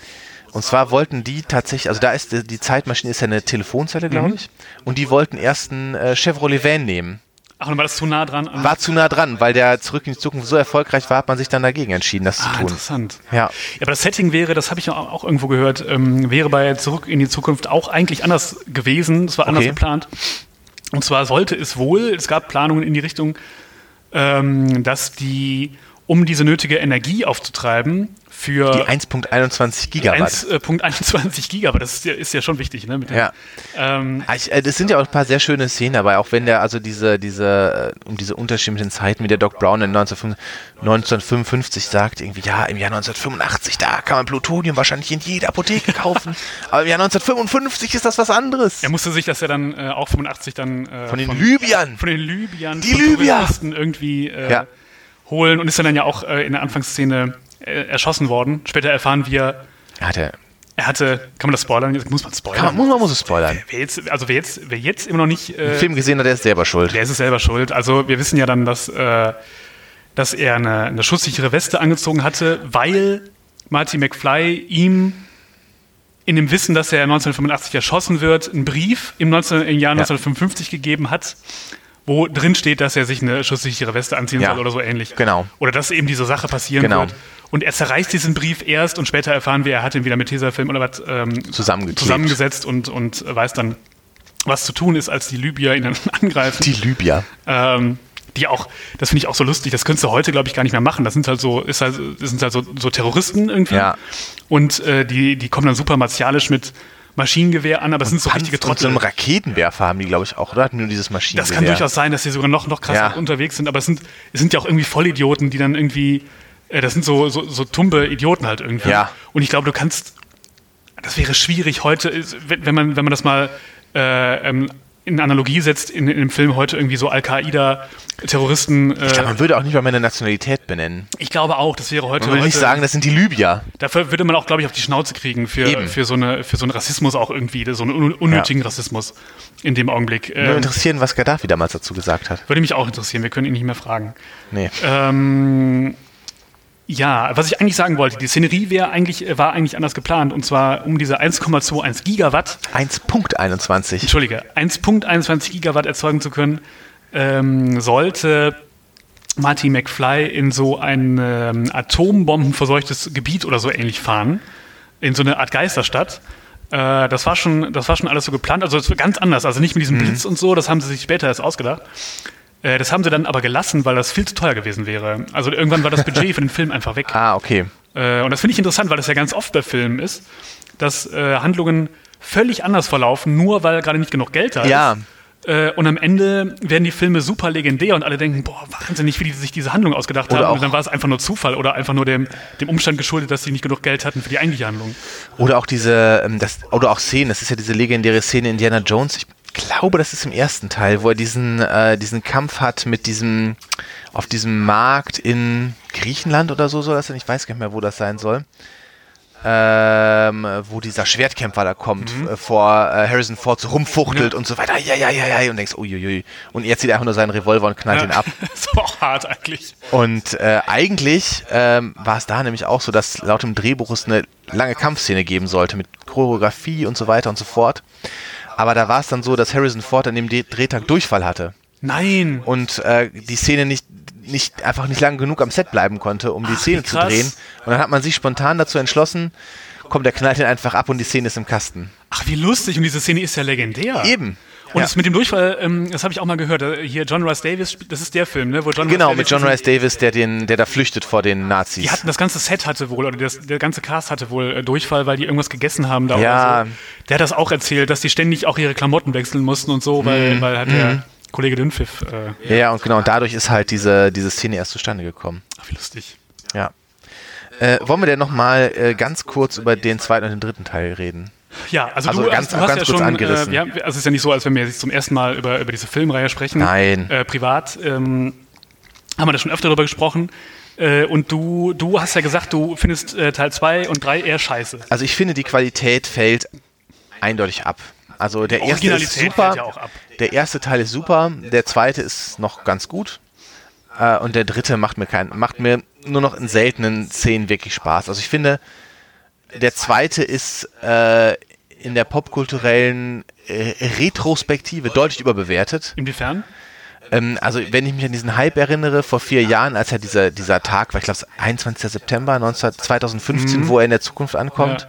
Speaker 3: Und zwar wollten die tatsächlich, also da ist die, die Zeitmaschine ist ja eine Telefonzelle, glaube
Speaker 2: Mhm.
Speaker 3: ich, und die wollten erst einen äh, Chevrolet Van nehmen.
Speaker 2: Ach, und war das zu nah dran? an-
Speaker 3: War zu nah dran, weil der Zurück in die Zukunft so erfolgreich war, hat man sich dann dagegen entschieden, das
Speaker 2: ah,
Speaker 3: zu tun.
Speaker 2: interessant.
Speaker 3: Ja.
Speaker 2: Ja, aber das Setting wäre, das habe ich auch auch irgendwo gehört, ähm, wäre bei Zurück in die Zukunft auch eigentlich anders gewesen. Es war anders
Speaker 3: Okay.
Speaker 2: geplant. Und zwar sollte es wohl, es gab Planungen in die Richtung, ähm, dass die um diese nötige Energie aufzutreiben für
Speaker 3: Die 1.21 Gigawatt.
Speaker 2: 1.21 Gigawatt. Das ist ja, ist ja schon wichtig, ne? Dem,
Speaker 3: Ja.
Speaker 2: Ähm,
Speaker 3: Ah, Ich, äh, das sind ja auch ein paar sehr schöne Szenen dabei, auch wenn der, also diese, diese, äh, um diese unterschiedlichen Zeiten, wie der Doc Brown in 1955, 1955 sagt, irgendwie, ja, im Jahr 1985, da kann man Plutonium wahrscheinlich in jeder Apotheke kaufen, aber im Jahr 1955 ist das was anderes.
Speaker 2: er musste sich das ja dann äh, auch 85 dann äh,
Speaker 3: Von den Libyern.
Speaker 2: von den Libyern,
Speaker 3: Die
Speaker 2: von
Speaker 3: Libyer!
Speaker 2: Touristen irgendwie äh,
Speaker 3: Ja.
Speaker 2: holen und ist dann ja auch äh, in der Anfangsszene erschossen worden. Später erfahren wir,
Speaker 3: er,
Speaker 2: er hatte, kann man das spoilern? Muss man spoilern.
Speaker 3: kann man, muss man muss es spoilern.
Speaker 2: wer jetzt, also wer jetzt, wer jetzt immer noch nicht,
Speaker 3: Den
Speaker 2: äh,
Speaker 3: Film gesehen hat, der ist selber schuld.
Speaker 2: der ist es selber schuld. Also wir wissen ja dann, dass, äh, dass er eine, eine schusssichere Weste angezogen hatte, weil Marty McFly ihm in dem Wissen, dass er 1985 erschossen wird, einen Brief im, 19, im Jahr 1955 gegeben hat, wo drin steht, dass er sich eine schusssichere Weste anziehen
Speaker 3: Ja.
Speaker 2: soll oder so ähnlich.
Speaker 3: Genau.
Speaker 2: Oder dass eben diese Sache passieren
Speaker 3: Genau.
Speaker 2: wird. Und er zerreißt diesen Brief erst und später erfahren wir, er hat ihn wieder mit Tesafilm oder was ähm, zusammengesetzt und, und weiß dann, was zu tun ist, als die Libyer ihn dann angreifen.
Speaker 3: Die Libyer.
Speaker 2: Ähm, die auch, das finde ich auch so lustig, das könntest du heute, glaube ich, gar nicht mehr machen. Das sind halt so, ist halt, sind halt so, so Terroristen irgendwie.
Speaker 3: Ja.
Speaker 2: Und äh, die, die kommen dann super martialisch mit Maschinengewehr an, aber es sind so richtige
Speaker 3: Und so
Speaker 2: Trottel.
Speaker 3: einen Raketenwerfer haben die, glaube ich, auch, oder? Hatten nur dieses Maschinengewehr.
Speaker 2: Das kann durchaus sein, dass sie sogar noch, noch krasser
Speaker 3: Ja.
Speaker 2: unterwegs sind, aber es sind, es sind ja auch irgendwie Vollidioten, die dann irgendwie, äh, das sind so, so, so tumbe Idioten halt irgendwie.
Speaker 3: Ja.
Speaker 2: Und ich glaube, du kannst, das wäre schwierig heute, wenn, wenn, man, wenn man das mal äh, ähm, in Analogie setzt, in, in dem Film heute irgendwie so Al-Qaida-Terroristen. Äh,
Speaker 3: Ich glaube, man würde auch nicht mal meine Nationalität benennen.
Speaker 2: ich glaube auch, das wäre heute.
Speaker 3: Man würde nicht
Speaker 2: heute-
Speaker 3: sagen, das sind die Libyer.
Speaker 2: Dafür würde man auch, glaube ich, auf die Schnauze kriegen für,
Speaker 3: Eben.
Speaker 2: für, so, eine, für so einen Rassismus auch irgendwie, so einen un unnötigen Rassismus in dem Augenblick.
Speaker 3: Würde
Speaker 2: Ähm,
Speaker 3: interessieren, was Gaddafi damals dazu gesagt hat.
Speaker 2: würde mich auch interessieren, wir können ihn nicht mehr fragen.
Speaker 3: Nee.
Speaker 2: Ähm, ja, was ich eigentlich sagen wollte, die Szenerie wäre eigentlich, äh, war eigentlich anders geplant und zwar um diese 1,21 Gigawatt,
Speaker 3: 1.21.
Speaker 2: Entschuldige, 1,21 Gigawatt erzeugen zu können, ähm, sollte Marty McFly in so ein ähm, atombombenverseuchtes Gebiet oder so ähnlich fahren, in so eine Art Geisterstadt. Äh, das, war schon, das war schon alles so geplant, also war ganz anders, also nicht mit diesem Blitz und so, das haben sie sich später erst ausgedacht. Äh, das haben sie dann aber gelassen, weil das viel zu teuer gewesen wäre. Also irgendwann war das Budget für den Film einfach weg.
Speaker 3: Ah, okay.
Speaker 2: Äh, und das finde ich interessant, weil das ja ganz oft bei Filmen ist, dass äh, Handlungen völlig anders verlaufen, nur weil gerade nicht genug Geld da
Speaker 3: Ja.
Speaker 2: ist. Äh, und am Ende werden die Filme super legendär und alle denken, boah, wahnsinnig, wie die sich diese Handlung ausgedacht
Speaker 3: Oder
Speaker 2: haben.
Speaker 3: auch-
Speaker 2: Und dann war es einfach nur Zufall oder einfach nur dem, dem Umstand geschuldet, dass sie nicht genug Geld hatten für die eigentliche Handlung.
Speaker 3: Oder auch diese, ähm, das, oder auch Szenen, das ist ja diese legendäre Szene Indiana Jones. Ich glaube, das ist im ersten Teil, wo er diesen, äh, diesen Kampf hat mit diesem, auf diesem Markt in Griechenland oder so soll das sein. Ich weiß gar nicht mehr, wo das sein soll. Ähm, wo dieser Schwertkämpfer da kommt, äh, vor äh, Harrison Ford so rumfuchtelt und so weiter, ja, ja, ja, ja, und denkst, uiuiui. Und er zieht einfach nur seinen Revolver und knallt ihn ab.
Speaker 2: das war auch hart eigentlich.
Speaker 3: Und äh, eigentlich ähm, war es da nämlich auch so, dass laut dem Drehbuch es eine lange Kampfszene geben sollte mit Choreografie und so weiter und so fort. Aber da war es dann so, dass Harrison Ford an dem De- Drehtag Durchfall hatte
Speaker 2: Nein.
Speaker 3: und äh, die Szene nicht, nicht einfach nicht lange genug am Set bleiben konnte, um die
Speaker 2: Ach,
Speaker 3: Szene zu drehen. Und dann hat man sich spontan dazu entschlossen, komm, der knallt ihn einfach ab und die Szene ist im Kasten.
Speaker 2: Ach, wie lustig. Und diese Szene ist ja legendär.
Speaker 3: Eben.
Speaker 2: Und
Speaker 3: Ja.
Speaker 2: das mit dem Durchfall, ähm, das habe ich auch mal gehört. Äh, Hier John Rice Davis, das ist der Film, ne? Wo John
Speaker 3: Genau,
Speaker 2: Rhys
Speaker 3: mit John Rice Davis, der, den, der da flüchtet vor den Nazis.
Speaker 2: Die hatten das ganze Set hatte wohl, oder das, der ganze Cast hatte wohl äh, Durchfall, weil die irgendwas gegessen haben da
Speaker 3: Ja.
Speaker 2: so. Der hat das auch erzählt, dass die ständig auch ihre Klamotten wechseln mussten und so, weil,
Speaker 3: Mhm.
Speaker 2: weil halt der Kollege Dünnpfiff, äh,
Speaker 3: ja, ja, und genau, und dadurch ist halt diese, diese Szene erst zustande gekommen.
Speaker 2: ach, wie lustig.
Speaker 3: Ja. Äh, wollen wir denn nochmal äh, ganz kurz über den zweiten und den dritten Teil reden?
Speaker 2: Ja, also,
Speaker 3: Also
Speaker 2: du,
Speaker 3: ganz-
Speaker 2: hast, du hast
Speaker 3: ganz
Speaker 2: ja
Speaker 3: kurz
Speaker 2: schon,
Speaker 3: angerissen.
Speaker 2: Äh, haben, also es ist ja nicht so, als wenn wir jetzt zum ersten Mal über, über diese Filmreihe sprechen.
Speaker 3: Nein.
Speaker 2: Äh, privat ähm, haben wir da schon öfter darüber gesprochen. Äh, und du, du hast ja gesagt, du findest äh, Teil 2 und 3 eher scheiße.
Speaker 3: Also ich finde, die Qualität fällt eindeutig ab. Also der erste ist super,
Speaker 2: ja
Speaker 3: der erste Teil ist super, der zweite ist noch ganz gut äh, und der dritte macht mir kein, macht mir nur noch in seltenen Szenen wirklich Spaß. Also ich finde, der zweite ist äh, in der popkulturellen äh, Retrospektive deutlich überbewertet.
Speaker 2: Inwiefern?
Speaker 3: Ähm, also wenn ich mich an diesen Hype erinnere, vor vier Jahren, als ja dieser, dieser Tag war, ich glaube es 21. September 19, 2015, wo er in der Zukunft ankommt,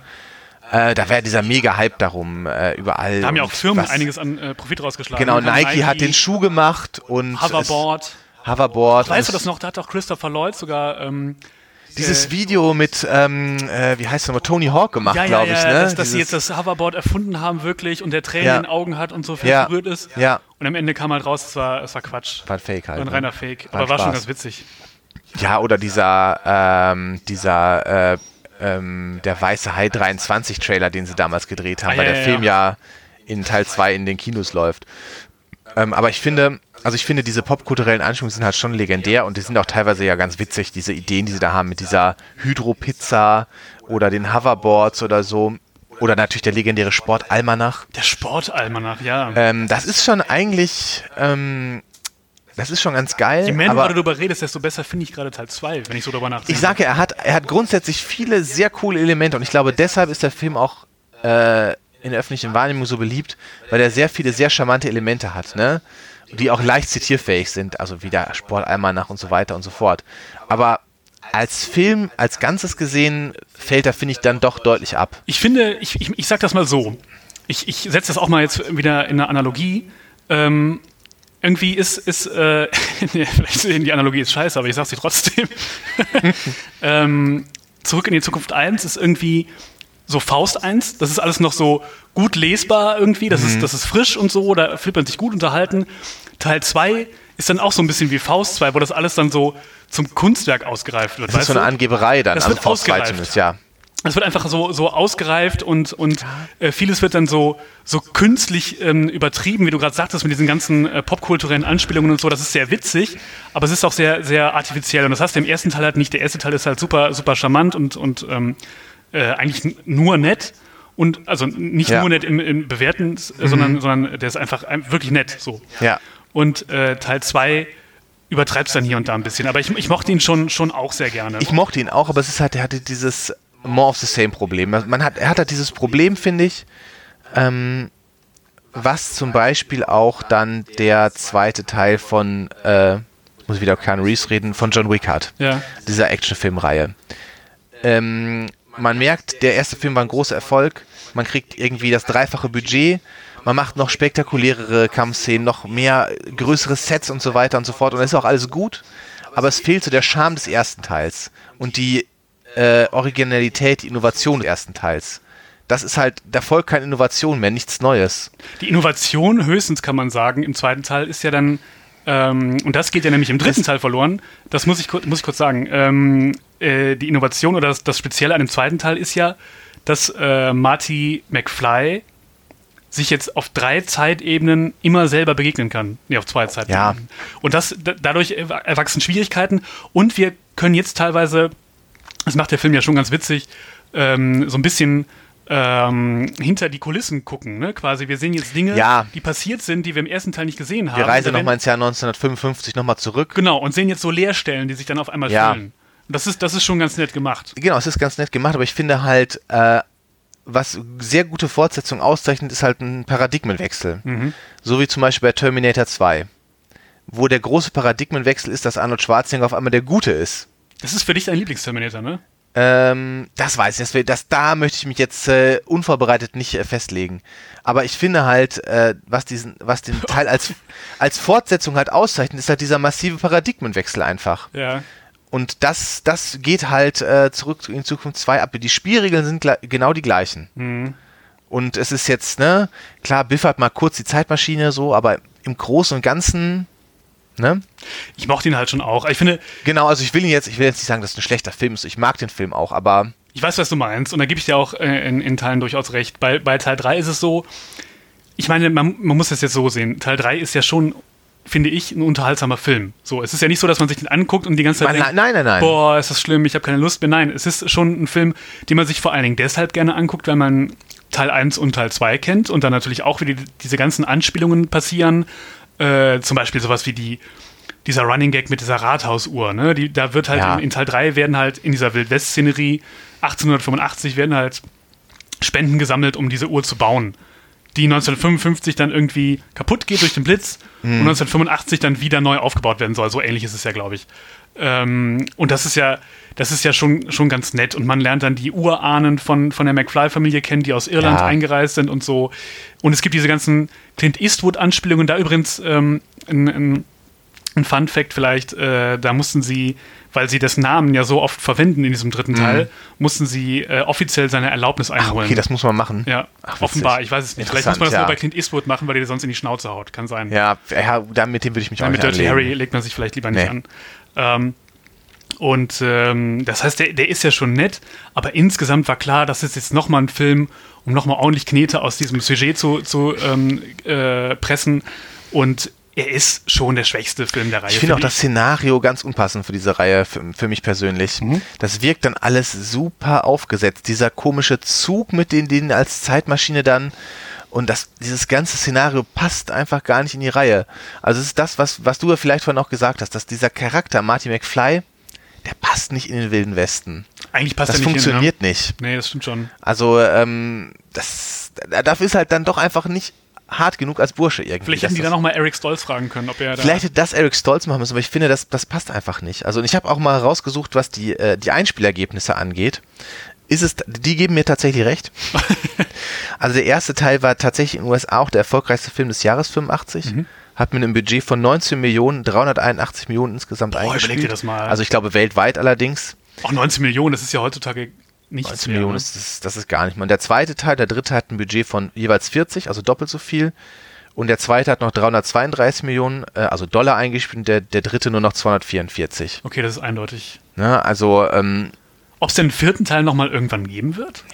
Speaker 3: äh, da wäre dieser Mega-Hype darum äh, überall.
Speaker 2: Da haben ja auch Firmen
Speaker 3: was-
Speaker 2: einiges an äh, Profit rausgeschlagen.
Speaker 3: Genau,
Speaker 2: Nike,
Speaker 3: Nike, hat den Schuh gemacht und es-
Speaker 2: Hoverboard.
Speaker 3: Hoverboard.
Speaker 2: Weißt du das noch? Da hat doch Christopher Lloyd sogar. Ähm,
Speaker 3: Dieses
Speaker 2: äh,
Speaker 3: Video mit, ähm, äh, wie heißt es nochmal, Tony Hawk gemacht,
Speaker 2: ja, ja,
Speaker 3: glaube
Speaker 2: ja,
Speaker 3: ich, ne?
Speaker 2: dass, dass sie jetzt das Hoverboard erfunden haben, wirklich, und der Tränen
Speaker 3: Ja.
Speaker 2: in den Augen hat und so viel
Speaker 3: Ja.
Speaker 2: berührt ist.
Speaker 3: Ja.
Speaker 2: Und am Ende kam halt raus, es war, es war Quatsch.
Speaker 3: war ein Fake halt.
Speaker 2: War ein
Speaker 3: ne?
Speaker 2: reiner Fake.
Speaker 3: War
Speaker 2: Aber war schon
Speaker 3: Spaß.
Speaker 2: ganz witzig.
Speaker 3: Ja, oder dieser, ähm, dieser, äh, ähm, der Weiße Hai 23 Trailer, den sie damals gedreht haben,
Speaker 2: Ah,
Speaker 3: weil
Speaker 2: ja,
Speaker 3: der
Speaker 2: ja,
Speaker 3: Film
Speaker 2: ja.
Speaker 3: ja in Teil 2 in den Kinos läuft. Ähm, aber ich finde, also ich finde, diese popkulturellen Anspielungen sind halt schon legendär und die sind auch teilweise ja ganz witzig, diese Ideen, die sie da haben mit dieser Hydro-Pizza oder den Hoverboards oder so. Oder natürlich der legendäre Sportalmanach.
Speaker 2: Der Sportalmanach, ja.
Speaker 3: Ähm, das ist schon eigentlich, ähm, das ist schon ganz geil.
Speaker 2: Je mehr du
Speaker 3: aber
Speaker 2: gerade darüber redest, desto besser finde ich gerade Teil 2, wenn ich so darüber nachdenke.
Speaker 3: ich sage, er hat, er hat grundsätzlich viele sehr coole Elemente und ich glaube, deshalb ist der Film auch äh, in der öffentlichen Wahrnehmung so beliebt, weil er sehr viele sehr charmante Elemente hat, ne? Die auch leicht zitierfähig sind, also wie der Sportalmanach und so weiter und so fort. Aber als Film, als Ganzes gesehen, fällt er, finde ich, dann doch deutlich ab.
Speaker 2: Ich finde, ich, ich, ich sag das mal so. Ich, ich setze das auch mal jetzt wieder in eine Analogie. Ähm, irgendwie ist, ist äh, vielleicht die Analogie ist scheiße, aber ich sag sie trotzdem. ähm, Zurück in die Zukunft 1 ist irgendwie so Faust 1. Das ist alles noch so gut lesbar irgendwie. Das, ist, das ist frisch und so. Da fühlt man sich gut unterhalten. Teil 2 ist dann auch so ein bisschen wie Faust 2, wo das alles dann so zum Kunstwerk ausgereift wird.
Speaker 3: Das ist so eine? Angeberei dann,
Speaker 2: Das
Speaker 3: also
Speaker 2: wird
Speaker 3: Faust 2
Speaker 2: ausgereift.
Speaker 3: zumindest, ja.
Speaker 2: Es wird einfach so, so ausgereift und, und äh, vieles wird dann so, so künstlich ähm, übertrieben, wie du gerade sagtest, mit diesen ganzen äh, popkulturellen Anspielungen und so. Das ist sehr witzig, aber es ist auch sehr, sehr artifiziell. Und das hast du im ersten Teil halt nicht. Der erste Teil ist halt super, super charmant und, und ähm, äh, eigentlich nur nett. Und also nicht
Speaker 3: Ja.
Speaker 2: nur nett im, im Bewerten, äh, sondern, sondern der ist einfach ein- wirklich nett. So.
Speaker 3: Ja.
Speaker 2: Und äh, Teil 2 übertreibt es dann hier und da ein bisschen. Aber ich, ich mochte ihn schon, schon auch sehr gerne.
Speaker 3: Ich mochte ihn auch, aber es ist halt, er hatte dieses more of the same Problem. Man hat, er hat halt dieses Problem, finde ich, ähm, was zum Beispiel auch dann der zweite Teil von, äh, muss ich wieder auf Keanu Reeves reden, von John Wick hat.
Speaker 2: ja.
Speaker 3: Dieser Actionfilmreihe. Ähm, man merkt, der erste Film war ein großer Erfolg. Man kriegt irgendwie das dreifache Budget. Man macht noch spektakulärere Kampfszenen, noch mehr größere Sets und so weiter und so fort. Und das ist auch alles gut. Aber es fehlt so der Charme des ersten Teils und die äh, Originalität, die Innovation des ersten Teils. Das ist halt, da folgt keine Innovation mehr, nichts Neues.
Speaker 2: Die Innovation höchstens kann man sagen im zweiten Teil ist ja dann ähm, und das geht ja nämlich im dritten Teil verloren. Das muss ich, muss ich kurz sagen. Ähm, äh, die Innovation oder das, das Spezielle an dem zweiten Teil ist ja, dass äh, Marty McFly sich jetzt auf drei Zeitebenen immer selber begegnen kann. Nee, auf zwei Zeitebenen.
Speaker 3: Ja.
Speaker 2: Und das, da, dadurch erwa- erwachsen Schwierigkeiten und wir können jetzt teilweise, das macht der Film ja schon ganz witzig, ähm, so ein bisschen ähm, hinter die Kulissen gucken. Ne? Quasi, wir sehen jetzt Dinge,
Speaker 3: Ja.
Speaker 2: die passiert sind, die wir im ersten Teil nicht gesehen haben.
Speaker 3: Wir reisen nochmal ins Jahr 1955 nochmal zurück.
Speaker 2: Genau, und sehen jetzt so Leerstellen, die sich dann auf einmal
Speaker 3: Ja.
Speaker 2: füllen. Das ist, das ist schon ganz nett gemacht.
Speaker 3: Genau, es ist ganz nett gemacht, aber ich finde halt, äh, was sehr gute Fortsetzung auszeichnet, ist halt ein Paradigmenwechsel.
Speaker 2: Mhm.
Speaker 3: So wie zum Beispiel bei Terminator 2. Wo der große Paradigmenwechsel ist, dass Arnold Schwarzenegger auf einmal der Gute ist.
Speaker 2: Das ist für dich dein Lieblingsterminator, ne?
Speaker 3: Ähm, das weiß ich, das, das, da möchte ich mich jetzt äh, unvorbereitet nicht äh, festlegen. Aber ich finde halt, äh, was diesen, was den Teil als, als Fortsetzung halt auszeichnet, ist halt dieser massive Paradigmenwechsel einfach.
Speaker 2: Ja.
Speaker 3: Und das, das geht halt äh, zurück in Zukunft 2 ab. Die Spielregeln sind genau die gleichen.
Speaker 2: Mhm.
Speaker 3: Und es ist jetzt, ne, klar, Biff hat mal kurz die Zeitmaschine so, aber im Großen und Ganzen, ne?
Speaker 2: Ich mochte ihn halt schon auch. Ich finde,
Speaker 3: Genau, also ich will ihn jetzt, ich will jetzt nicht sagen, dass es ein schlechter Film ist. Ich mag den Film auch, aber
Speaker 2: ich weiß, was du meinst. Und da gebe ich dir auch äh, in, in Teilen durchaus recht. Bei, bei Teil 3 ist es so, ich meine, man, man muss das jetzt so sehen. Teil 3 ist ja schon, finde ich, ein unterhaltsamer Film. So, es ist ja nicht so, dass man sich den anguckt und die ganze Zeit
Speaker 3: Man-
Speaker 2: denkt,
Speaker 3: nein, nein, nein.
Speaker 2: boah, ist das schlimm, ich habe keine Lust mehr. Nein, es ist schon ein Film, den man sich vor allen Dingen deshalb gerne anguckt, weil man Teil 1 und Teil 2 kennt und dann natürlich auch wieder die, diese ganzen Anspielungen passieren. Äh, zum Beispiel sowas wie die, dieser Running Gag mit dieser Rathausuhr. Ne? Die, da wird halt
Speaker 3: Ja.
Speaker 2: in, in Teil 3 werden halt in dieser Wildwest-Szenerie 1885 werden halt Spenden gesammelt, um diese Uhr zu bauen. Die 1955 dann irgendwie kaputt geht durch den Blitz und 1985 dann wieder neu aufgebaut werden soll. So ähnlich ist es ja, glaube ich. Ähm, und das ist ja, das ist ja schon, schon ganz nett. Und man lernt dann die Urahnen von, von der McFly-Familie kennen, die aus Irland
Speaker 3: Ja.
Speaker 2: eingereist sind und so. Und es gibt diese ganzen Clint Eastwood-Anspielungen. Da übrigens ähm, ein, ein ein Fun Fact vielleicht, äh, da mussten sie, weil sie das Namen ja so oft verwenden in diesem dritten Teil, mussten sie äh, offiziell seine Erlaubnis einholen.
Speaker 3: Okay, das muss man machen.
Speaker 2: ja,
Speaker 3: Ach,
Speaker 2: offenbar, ich weiß es nicht. Vielleicht muss man das
Speaker 3: Interessant,
Speaker 2: nur
Speaker 3: ja.
Speaker 2: bei Clint Eastwood machen, weil der sonst in die Schnauze haut. Kann sein.
Speaker 3: Ja, ja da, mit dem würde ich mich
Speaker 2: Ja,
Speaker 3: auch
Speaker 2: mit
Speaker 3: nicht
Speaker 2: Dirty
Speaker 3: anlegen.
Speaker 2: Harry legt man sich vielleicht lieber nicht
Speaker 3: Nee.
Speaker 2: an. Ähm, und ähm, das heißt, der, der ist ja schon nett, aber insgesamt war klar, das ist jetzt nochmal ein Film, um nochmal ordentlich Knete aus diesem Sujet zu, zu ähm, äh, pressen. Und er ist schon der schwächste Film der Reihe.
Speaker 3: Ich finde auch das Szenario ganz unpassend für diese Reihe, für, für mich persönlich.
Speaker 2: Mhm.
Speaker 3: Das wirkt dann alles super aufgesetzt. Dieser komische Zug mit den denen als Zeitmaschine dann. Und das, dieses ganze Szenario passt einfach gar nicht in die Reihe. Also es ist das, was, was du ja vielleicht vorhin auch gesagt hast, dass dieser Charakter, Marty McFly, der passt nicht in den Wilden Westen.
Speaker 2: Eigentlich passt
Speaker 3: Das
Speaker 2: er nicht
Speaker 3: funktioniert
Speaker 2: hin,
Speaker 3: nicht.
Speaker 2: ne? Nee, das stimmt schon.
Speaker 3: Also, ähm, das, dafür ist halt dann doch einfach nicht hart genug als Bursche irgendwie.
Speaker 2: Vielleicht hätten die dann nochmal Eric Stolz fragen können, ob er da.
Speaker 3: Vielleicht hätte das Eric Stolz machen müssen, aber ich finde, das, das passt einfach nicht. Also ich habe auch mal rausgesucht, was die, äh, die Einspielergebnisse angeht. Ist es, die geben mir tatsächlich recht. also der erste Teil war tatsächlich in den USA auch der erfolgreichste Film des Jahres 85.
Speaker 2: Mhm.
Speaker 3: Hat mit einem Budget von 19 Millionen, 381 Millionen insgesamt
Speaker 2: Boah,
Speaker 3: eingespielt.
Speaker 2: überleg dir das mal.
Speaker 3: Also ich glaube weltweit allerdings.
Speaker 2: Auch 19 Millionen, das ist ja heutzutage nichts
Speaker 3: 19
Speaker 2: mehr,
Speaker 3: Millionen
Speaker 2: ne?
Speaker 3: ist, das, das ist gar nicht mal. Und der zweite Teil, der dritte hat ein Budget von jeweils 40, also doppelt so viel. Und der zweite hat noch 332 Millionen, äh, also Dollar eingespielt und der, der dritte nur noch 244.
Speaker 2: Okay, das ist eindeutig.
Speaker 3: Ne? Also, ähm,
Speaker 2: Ob es den vierten Teil nochmal irgendwann geben wird?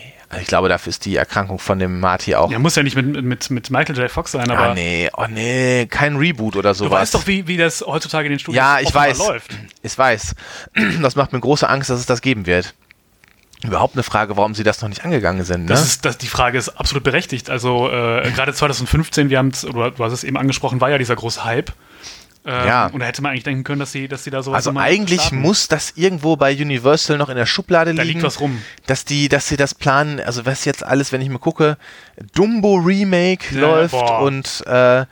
Speaker 3: ich glaube, dafür ist die Erkrankung von dem Marty auch.
Speaker 2: Ja, muss ja nicht mit, mit, mit Michael J. Fox sein, aber
Speaker 3: ah, nee, oh nee, kein Reboot oder
Speaker 2: du
Speaker 3: sowas.
Speaker 2: weißt doch, wie, wie das heutzutage in den Studios
Speaker 3: ja, ich weiß.
Speaker 2: läuft.
Speaker 3: Ich weiß. Das macht mir große Angst, dass es das geben wird. Überhaupt eine Frage, warum sie das noch nicht angegangen sind. Ne?
Speaker 2: Das ist, das, die Frage ist absolut berechtigt. Also äh, gerade 2015, wir haben es, oder du hast es eben angesprochen, war ja dieser große Hype. Ähm,
Speaker 3: Ja.
Speaker 2: Und da hätte man eigentlich denken können, dass sie, dass sie da sowas
Speaker 3: Also eigentlich
Speaker 2: starten.
Speaker 3: muss das irgendwo bei Universal noch in der Schublade
Speaker 2: Da
Speaker 3: liegen.
Speaker 2: liegt was rum.
Speaker 3: Dass die, dass sie das planen, also was jetzt alles, wenn ich mir gucke, Dumbo Remake
Speaker 2: Ja,
Speaker 3: läuft
Speaker 2: boah.
Speaker 3: und äh,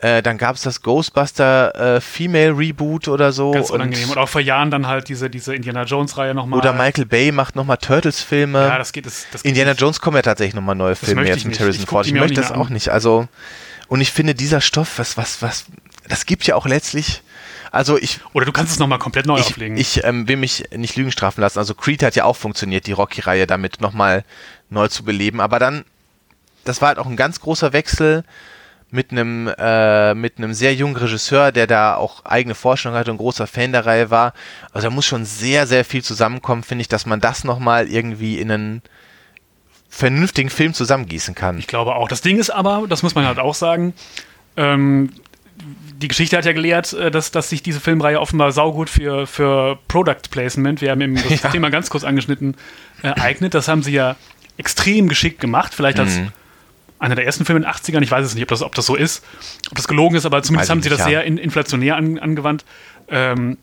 Speaker 3: äh, dann gab es das Ghostbuster äh, Female Reboot oder so.
Speaker 2: Ganz
Speaker 3: und,
Speaker 2: unangenehm. Und auch vor Jahren dann halt diese, diese Indiana Jones-Reihe nochmal.
Speaker 3: oder Michael Bay macht nochmal Turtles-Filme.
Speaker 2: Ja, das geht. Das, das geht
Speaker 3: Indiana
Speaker 2: nicht.
Speaker 3: Jones kommen ja tatsächlich nochmal neue Filme jetzt mit. Harrison Ford. Ich möchte das auch nicht. Also, und ich finde, dieser Stoff, was, was, was, das gibt ja auch letztlich, also ich,
Speaker 2: Oder du kannst es nochmal komplett neu
Speaker 3: ich,
Speaker 2: auflegen.
Speaker 3: ich ähm, will mich nicht Lügen strafen lassen. Also Creed hat ja auch funktioniert, die Rocky-Reihe damit nochmal neu zu beleben. Aber dann, das war halt auch ein ganz großer Wechsel mit einem äh, mit einem sehr jungen Regisseur, der da auch eigene Vorstellungen hatte und großer Fan der Reihe war. Also da muss schon sehr, sehr viel zusammenkommen, finde ich, dass man das nochmal irgendwie in einen vernünftigen Film zusammengießen kann.
Speaker 2: Ich glaube auch. Das Ding ist aber, das muss man halt auch sagen, ähm, die Geschichte hat ja gelehrt, äh, dass, dass sich diese Filmreihe offenbar saugut für, für Product Placement, wir haben eben das
Speaker 3: Ja.
Speaker 2: Thema ganz kurz angeschnitten, äh, eignet. Das haben sie ja extrem geschickt gemacht. Vielleicht als
Speaker 3: Mhm.
Speaker 2: Einer der ersten Filme in den 80ern, ich weiß es nicht, ob das, ob das so ist, ob das gelogen ist, aber zumindest
Speaker 3: Weiß
Speaker 2: haben sie
Speaker 3: nicht,
Speaker 2: das
Speaker 3: ja.
Speaker 2: sehr in, inflationär an, angewandt. Ähm,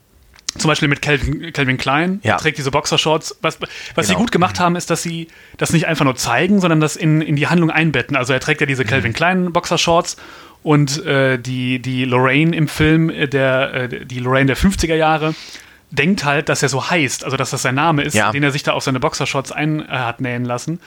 Speaker 2: zum Beispiel mit Calvin, Calvin Klein,
Speaker 3: Ja.
Speaker 2: trägt diese Boxershorts. Was, was sie
Speaker 3: Genau.
Speaker 2: gut gemacht haben, ist, dass sie das nicht einfach nur zeigen, sondern das in, in die Handlung einbetten. Also er trägt ja diese Calvin
Speaker 3: Mhm.
Speaker 2: Klein Boxershorts und äh, die, die Lorraine im Film, äh, der, äh, die Lorraine der 50er Jahre, denkt halt, dass er so heißt, also dass das sein Name ist,
Speaker 3: Ja.
Speaker 2: den er sich da auf seine Boxershorts ein äh, hat nähen lassen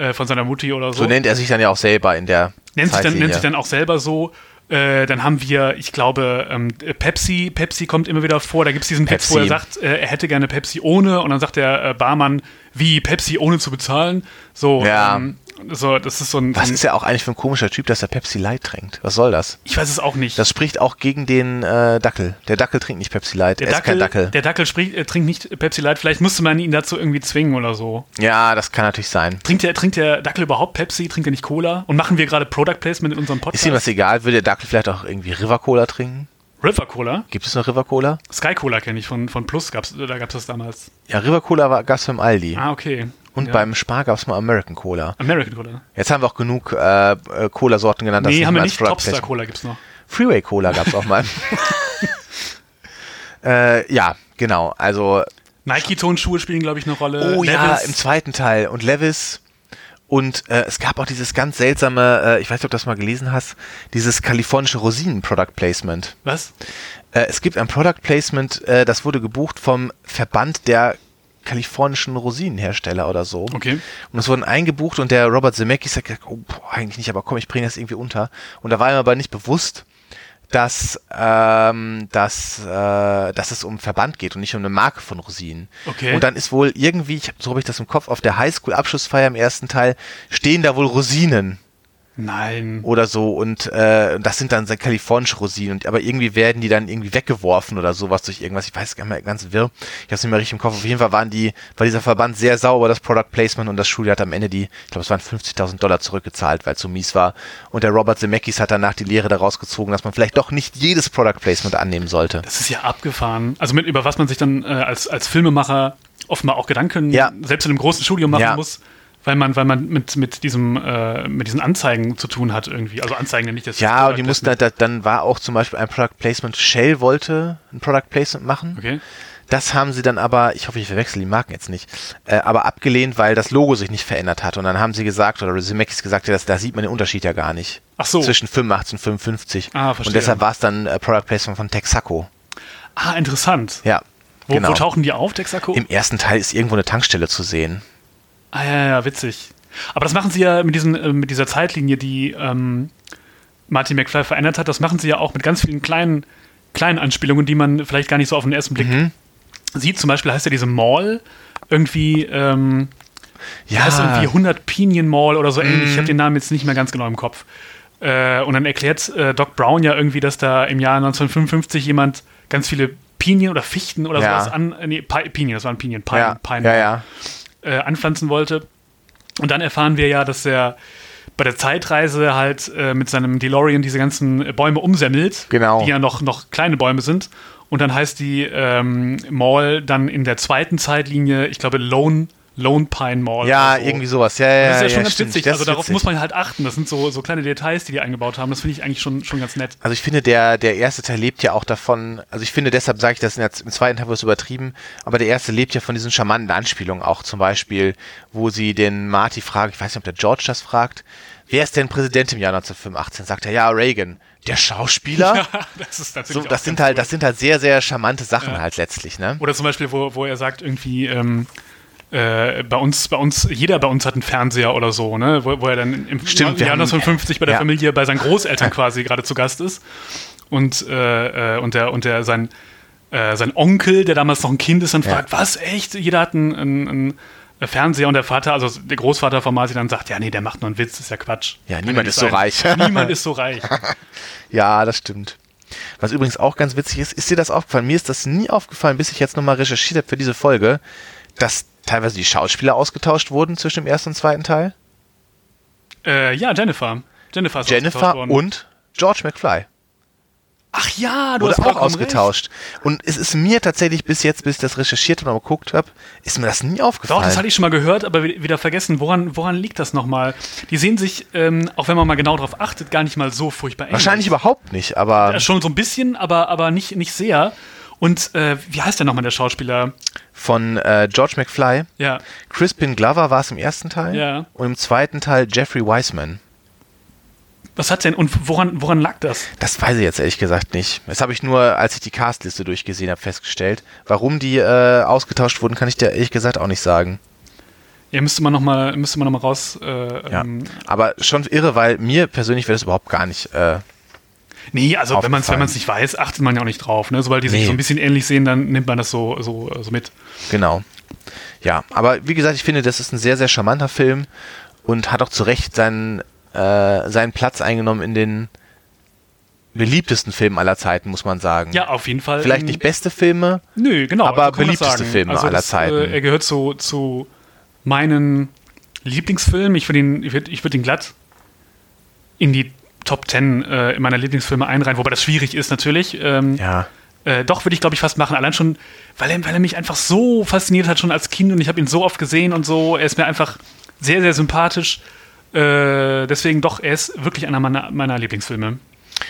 Speaker 2: äh, von seiner Mutti oder so
Speaker 3: So nennt er sich dann ja auch selber in der
Speaker 2: nennt sich, dann, nennt sich dann auch selber so. Äh, dann haben wir, ich glaube, ähm, Pepsi. Pepsi kommt immer wieder vor. Da gibt es diesen Witz,
Speaker 3: Pepsi.
Speaker 2: wo er sagt, äh, er hätte gerne Pepsi ohne. Und dann sagt der äh, Barmann, wie Pepsi ohne zu bezahlen. So,
Speaker 3: Ja.
Speaker 2: ähm, so das ist so ein.
Speaker 3: Was ist ja auch eigentlich für ein komischer Typ, dass er Pepsi Light trinkt? Was soll das?
Speaker 2: ich weiß es auch nicht.
Speaker 3: Das spricht auch gegen den äh, Dackel. Der Dackel trinkt nicht Pepsi Light.
Speaker 2: der
Speaker 3: er ist kein Dackel.
Speaker 2: Der Dackel spricht, äh, trinkt nicht Pepsi Light. Vielleicht musste man ihn dazu irgendwie zwingen oder so.
Speaker 3: ja, das kann natürlich sein.
Speaker 2: Trinkt der, trinkt der Dackel überhaupt Pepsi? Trinkt er nicht Cola? Und machen wir gerade Product Placement in unserem Podcast?
Speaker 3: Ist ihm das egal? Würde der Dackel vielleicht auch irgendwie River Cola trinken?
Speaker 2: River Cola?
Speaker 3: Gibt es noch River Cola?
Speaker 2: Sky Cola kenne ich von, von Plus. Gab's, da gab es das damals.
Speaker 3: Ja, River Cola gab es beim Aldi.
Speaker 2: Ah, okay.
Speaker 3: Und
Speaker 2: ja.
Speaker 3: beim Spar gab es mal American Cola.
Speaker 2: American Cola.
Speaker 3: Jetzt haben wir auch genug äh, äh, Cola-Sorten genannt.
Speaker 2: Nee, haben wir nicht. Topstar Cola gibt's noch.
Speaker 3: Freeway Cola gab es auch mal. äh, ja, genau. Also
Speaker 2: Nike-Tonschuhe spielen, glaube ich, eine Rolle.
Speaker 3: Oh ja,
Speaker 2: Levi's.
Speaker 3: im zweiten Teil. Und Levis. Und äh, es gab auch dieses ganz seltsame, äh, ich weiß nicht, ob du das mal gelesen hast, dieses kalifornische Rosinen-Product Placement.
Speaker 2: Was?
Speaker 3: Äh, es gibt ein Product Placement, äh, das wurde gebucht vom Verband der kalifornischen Rosinenhersteller oder so.
Speaker 2: Okay.
Speaker 3: Und es wurden eingebucht und der Robert Zemeckis hat gesagt, oh, boah, eigentlich nicht, aber komm, ich bringe das irgendwie unter. Und da war ihm aber nicht bewusst, dass, ähm, dass, äh, dass es um Verband geht und nicht um eine Marke von Rosinen.
Speaker 2: Okay.
Speaker 3: Und dann ist wohl irgendwie, ich, so habe ich das im Kopf, auf der Highschool-Abschlussfeier im ersten Teil stehen da wohl Rosinen
Speaker 2: Nein.
Speaker 3: oder so. Und äh, das sind dann kalifornische Rosinen. Und aber irgendwie werden die dann irgendwie weggeworfen oder sowas durch irgendwas. Ich weiß gar nicht mehr ganz wirr. Ich habe es nicht mehr richtig im Kopf. Auf jeden Fall waren die war dieser Verband sehr sauber das Product Placement. Und das Studio hat am Ende die ich glaube es waren 50.000 Dollar zurückgezahlt weil es so mies war. Und der Robert Zemeckis hat danach die Lehre daraus gezogen dass man vielleicht doch nicht jedes Product Placement annehmen sollte.
Speaker 2: Das ist ja abgefahren. Also mit, über was man sich dann äh, als, als Filmemacher offenbar auch Gedanken
Speaker 3: Ja.
Speaker 2: selbst in einem großen Studio machen
Speaker 3: Ja.
Speaker 2: muss, weil man, weil man mit, mit, diesem, äh, mit diesen Anzeigen zu tun hat irgendwie. Also Anzeigen nicht das
Speaker 3: ja und die mussten
Speaker 2: Placement.
Speaker 3: halt, dann war auch zum Beispiel ein Product Placement Shell wollte ein Product Placement machen
Speaker 2: Okay.
Speaker 3: Das haben sie dann aber, ich hoffe, ich verwechsel die Marken jetzt nicht, äh, aber abgelehnt, weil das Logo sich nicht verändert hat. Und dann haben sie gesagt, oder Zemeckis gesagt, ja, das, da sieht man den Unterschied ja gar nicht.
Speaker 2: Ach so.
Speaker 3: Zwischen 85 und 55.
Speaker 2: Ah, verstehe.
Speaker 3: Und deshalb war es dann äh, Product Placement von Texaco.
Speaker 2: Ah, interessant.
Speaker 3: Ja,
Speaker 2: Wo,
Speaker 3: genau.
Speaker 2: wo tauchen die auf, Texaco?
Speaker 3: Im ersten Teil ist irgendwo eine Tankstelle zu sehen.
Speaker 2: Ah, ja, ja, witzig. Aber das machen sie ja mit, diesen, äh, mit dieser Zeitlinie, die ähm, Martin McFly verändert hat. Das machen sie ja auch mit ganz vielen kleinen, kleinen Anspielungen, die man vielleicht gar nicht so auf den ersten Blick
Speaker 3: Mhm.
Speaker 2: sieht. Zum Beispiel heißt ja diese Mall irgendwie, ähm, ja. Heißt irgendwie 100 Pinien Mall oder so
Speaker 3: Mhm.
Speaker 2: ähnlich. Ich habe den Namen jetzt nicht mehr ganz genau im Kopf. Äh, und dann erklärt äh, Doc Brown ja irgendwie, dass da im Jahr 1955 jemand ganz viele Pinien oder Fichten oder
Speaker 3: Ja.
Speaker 2: sowas an, äh, nee, Pi- Pinien, das waren Pinien, Pine,
Speaker 3: ja,
Speaker 2: Pine
Speaker 3: ja, ja.
Speaker 2: Äh, anpflanzen wollte. Und dann erfahren wir ja, dass er bei der Zeitreise halt äh, mit seinem DeLorean diese ganzen Bäume umsemmelt,
Speaker 3: Genau.
Speaker 2: die ja noch, noch kleine Bäume sind. Und dann heißt die ähm, Mall dann in der zweiten Zeitlinie, ich glaube, Lone, Lone Pine Mall.
Speaker 3: Ja,
Speaker 2: so.
Speaker 3: irgendwie sowas. Ja, ja,
Speaker 2: Das ist ja
Speaker 3: ja,
Speaker 2: schon ganz
Speaker 3: stimmt.
Speaker 2: witzig.
Speaker 3: Das
Speaker 2: Also darauf
Speaker 3: witzig.
Speaker 2: muss man halt achten. Das sind so, so kleine Details, die die eingebaut haben. Das finde ich eigentlich schon, schon ganz nett.
Speaker 3: Also ich finde, der, der erste Teil lebt ja auch davon, also ich finde, deshalb sage ich das im zweiten Teil wird es übertrieben, aber der erste lebt ja von diesen charmanten Anspielungen auch zum Beispiel, wo sie den Marty fragen, ich weiß nicht, ob der George das fragt, wer ist denn Präsident im Jahr 1985? Sagt er, ja, Reagan. Der Schauspieler?
Speaker 2: das ist
Speaker 3: so,
Speaker 2: natürlich
Speaker 3: das
Speaker 2: auch
Speaker 3: sind halt,
Speaker 2: cool.
Speaker 3: das sind halt sehr, sehr charmante Sachen halt letztlich, ne?
Speaker 2: Oder zum Beispiel, wo, wo er sagt, irgendwie, ähm, äh, bei uns, bei uns, jeder bei uns hat einen Fernseher oder so, ne? Wo, wo er dann im
Speaker 3: Stimmt,
Speaker 2: Jahr
Speaker 3: haben-
Speaker 2: 1950 bei der
Speaker 3: ja.
Speaker 2: Familie bei seinen Großeltern quasi gerade zu Gast ist. Und, äh, äh, und der, und der sein, äh, sein Onkel, der damals noch ein Kind ist, dann
Speaker 3: Ja.
Speaker 2: fragt, was, echt? Jeder hat einen, einen, einen Fernseher und der Vater, also der Großvater von Martin dann sagt, ja, nee, der macht nur einen Witz, ist ja Quatsch.
Speaker 3: Ja, niemand ist so reich.
Speaker 2: Niemand ist so reich.
Speaker 3: Ja, das stimmt. Was übrigens auch ganz witzig ist, ist dir das aufgefallen? Mir ist das nie aufgefallen, bis ich jetzt nochmal recherchiert habe für diese Folge, dass teilweise die Schauspieler ausgetauscht wurden zwischen dem ersten und zweiten Teil.
Speaker 2: äh, ja, Jennifer. Jennifer ist
Speaker 3: Jennifer und George McFly
Speaker 2: Ach ja, du
Speaker 3: wurde
Speaker 2: hast
Speaker 3: auch ausgetauscht. Und es ist mir tatsächlich bis jetzt, bis ich das recherchiert und mal geguckt habe, ist mir das nie
Speaker 2: Doch,
Speaker 3: aufgefallen.
Speaker 2: das hatte ich schon mal gehört, aber wi- wieder vergessen. Woran, woran liegt das nochmal? Die sehen sich, ähm, auch wenn man mal genau darauf achtet, gar nicht mal so furchtbar ähnlich.
Speaker 3: Wahrscheinlich überhaupt nicht, aber
Speaker 2: Ja, schon so ein bisschen, aber, aber nicht, nicht sehr. Und äh, wie heißt der nochmal, der Schauspieler?
Speaker 3: von äh, George McFly.
Speaker 2: Ja,
Speaker 3: Crispin Glover war es im ersten Teil
Speaker 2: Ja.
Speaker 3: und im zweiten Teil Jeffrey Wiseman.
Speaker 2: was hat denn und woran, woran lag das?
Speaker 3: Das weiß ich jetzt ehrlich gesagt nicht. Das habe ich nur, als ich die Castliste durchgesehen habe, festgestellt. Warum die äh, ausgetauscht wurden, kann ich dir ehrlich gesagt auch nicht sagen.
Speaker 2: Ja, müsste man nochmal noch mal raus. Äh,
Speaker 3: Ja.
Speaker 2: ähm,
Speaker 3: Aber schon irre, weil mir persönlich wäre das überhaupt gar nicht. Äh,
Speaker 2: nee, also wenn man es wenn man's nicht weiß, achtet man ja auch nicht drauf. Ne? Sobald die sich
Speaker 3: Nee.
Speaker 2: so ein bisschen ähnlich sehen, dann nimmt man das so, so, so mit.
Speaker 3: genau. Ja, aber wie gesagt, ich finde, das ist ein sehr, sehr charmanter Film und hat auch zu Recht seinen, äh, seinen Platz eingenommen in den beliebtesten Filmen aller Zeiten, muss man sagen.
Speaker 2: Ja, auf jeden Fall.
Speaker 3: Vielleicht
Speaker 2: ähm,
Speaker 3: nicht beste Filme,
Speaker 2: Nö, genau.
Speaker 3: Aber
Speaker 2: so kann man das
Speaker 3: beliebteste. Filme
Speaker 2: also
Speaker 3: aller
Speaker 2: das,
Speaker 3: Zeiten.
Speaker 2: Äh, er gehört zu, zu meinen Lieblingsfilmen. Ich würde ihn, ich würd, ich würd ihn glatt in die Top 10 äh, in meiner Lieblingsfilme einreihen, wobei das schwierig ist natürlich. Ähm,
Speaker 3: ja.
Speaker 2: äh, doch, würde ich, glaube ich, fast machen. Allein schon, weil er, weil er mich einfach so fasziniert hat, schon als Kind und ich habe ihn so oft gesehen und so. Er ist mir einfach sehr, sehr sympathisch. Äh, deswegen doch, er ist wirklich einer meiner, meiner Lieblingsfilme.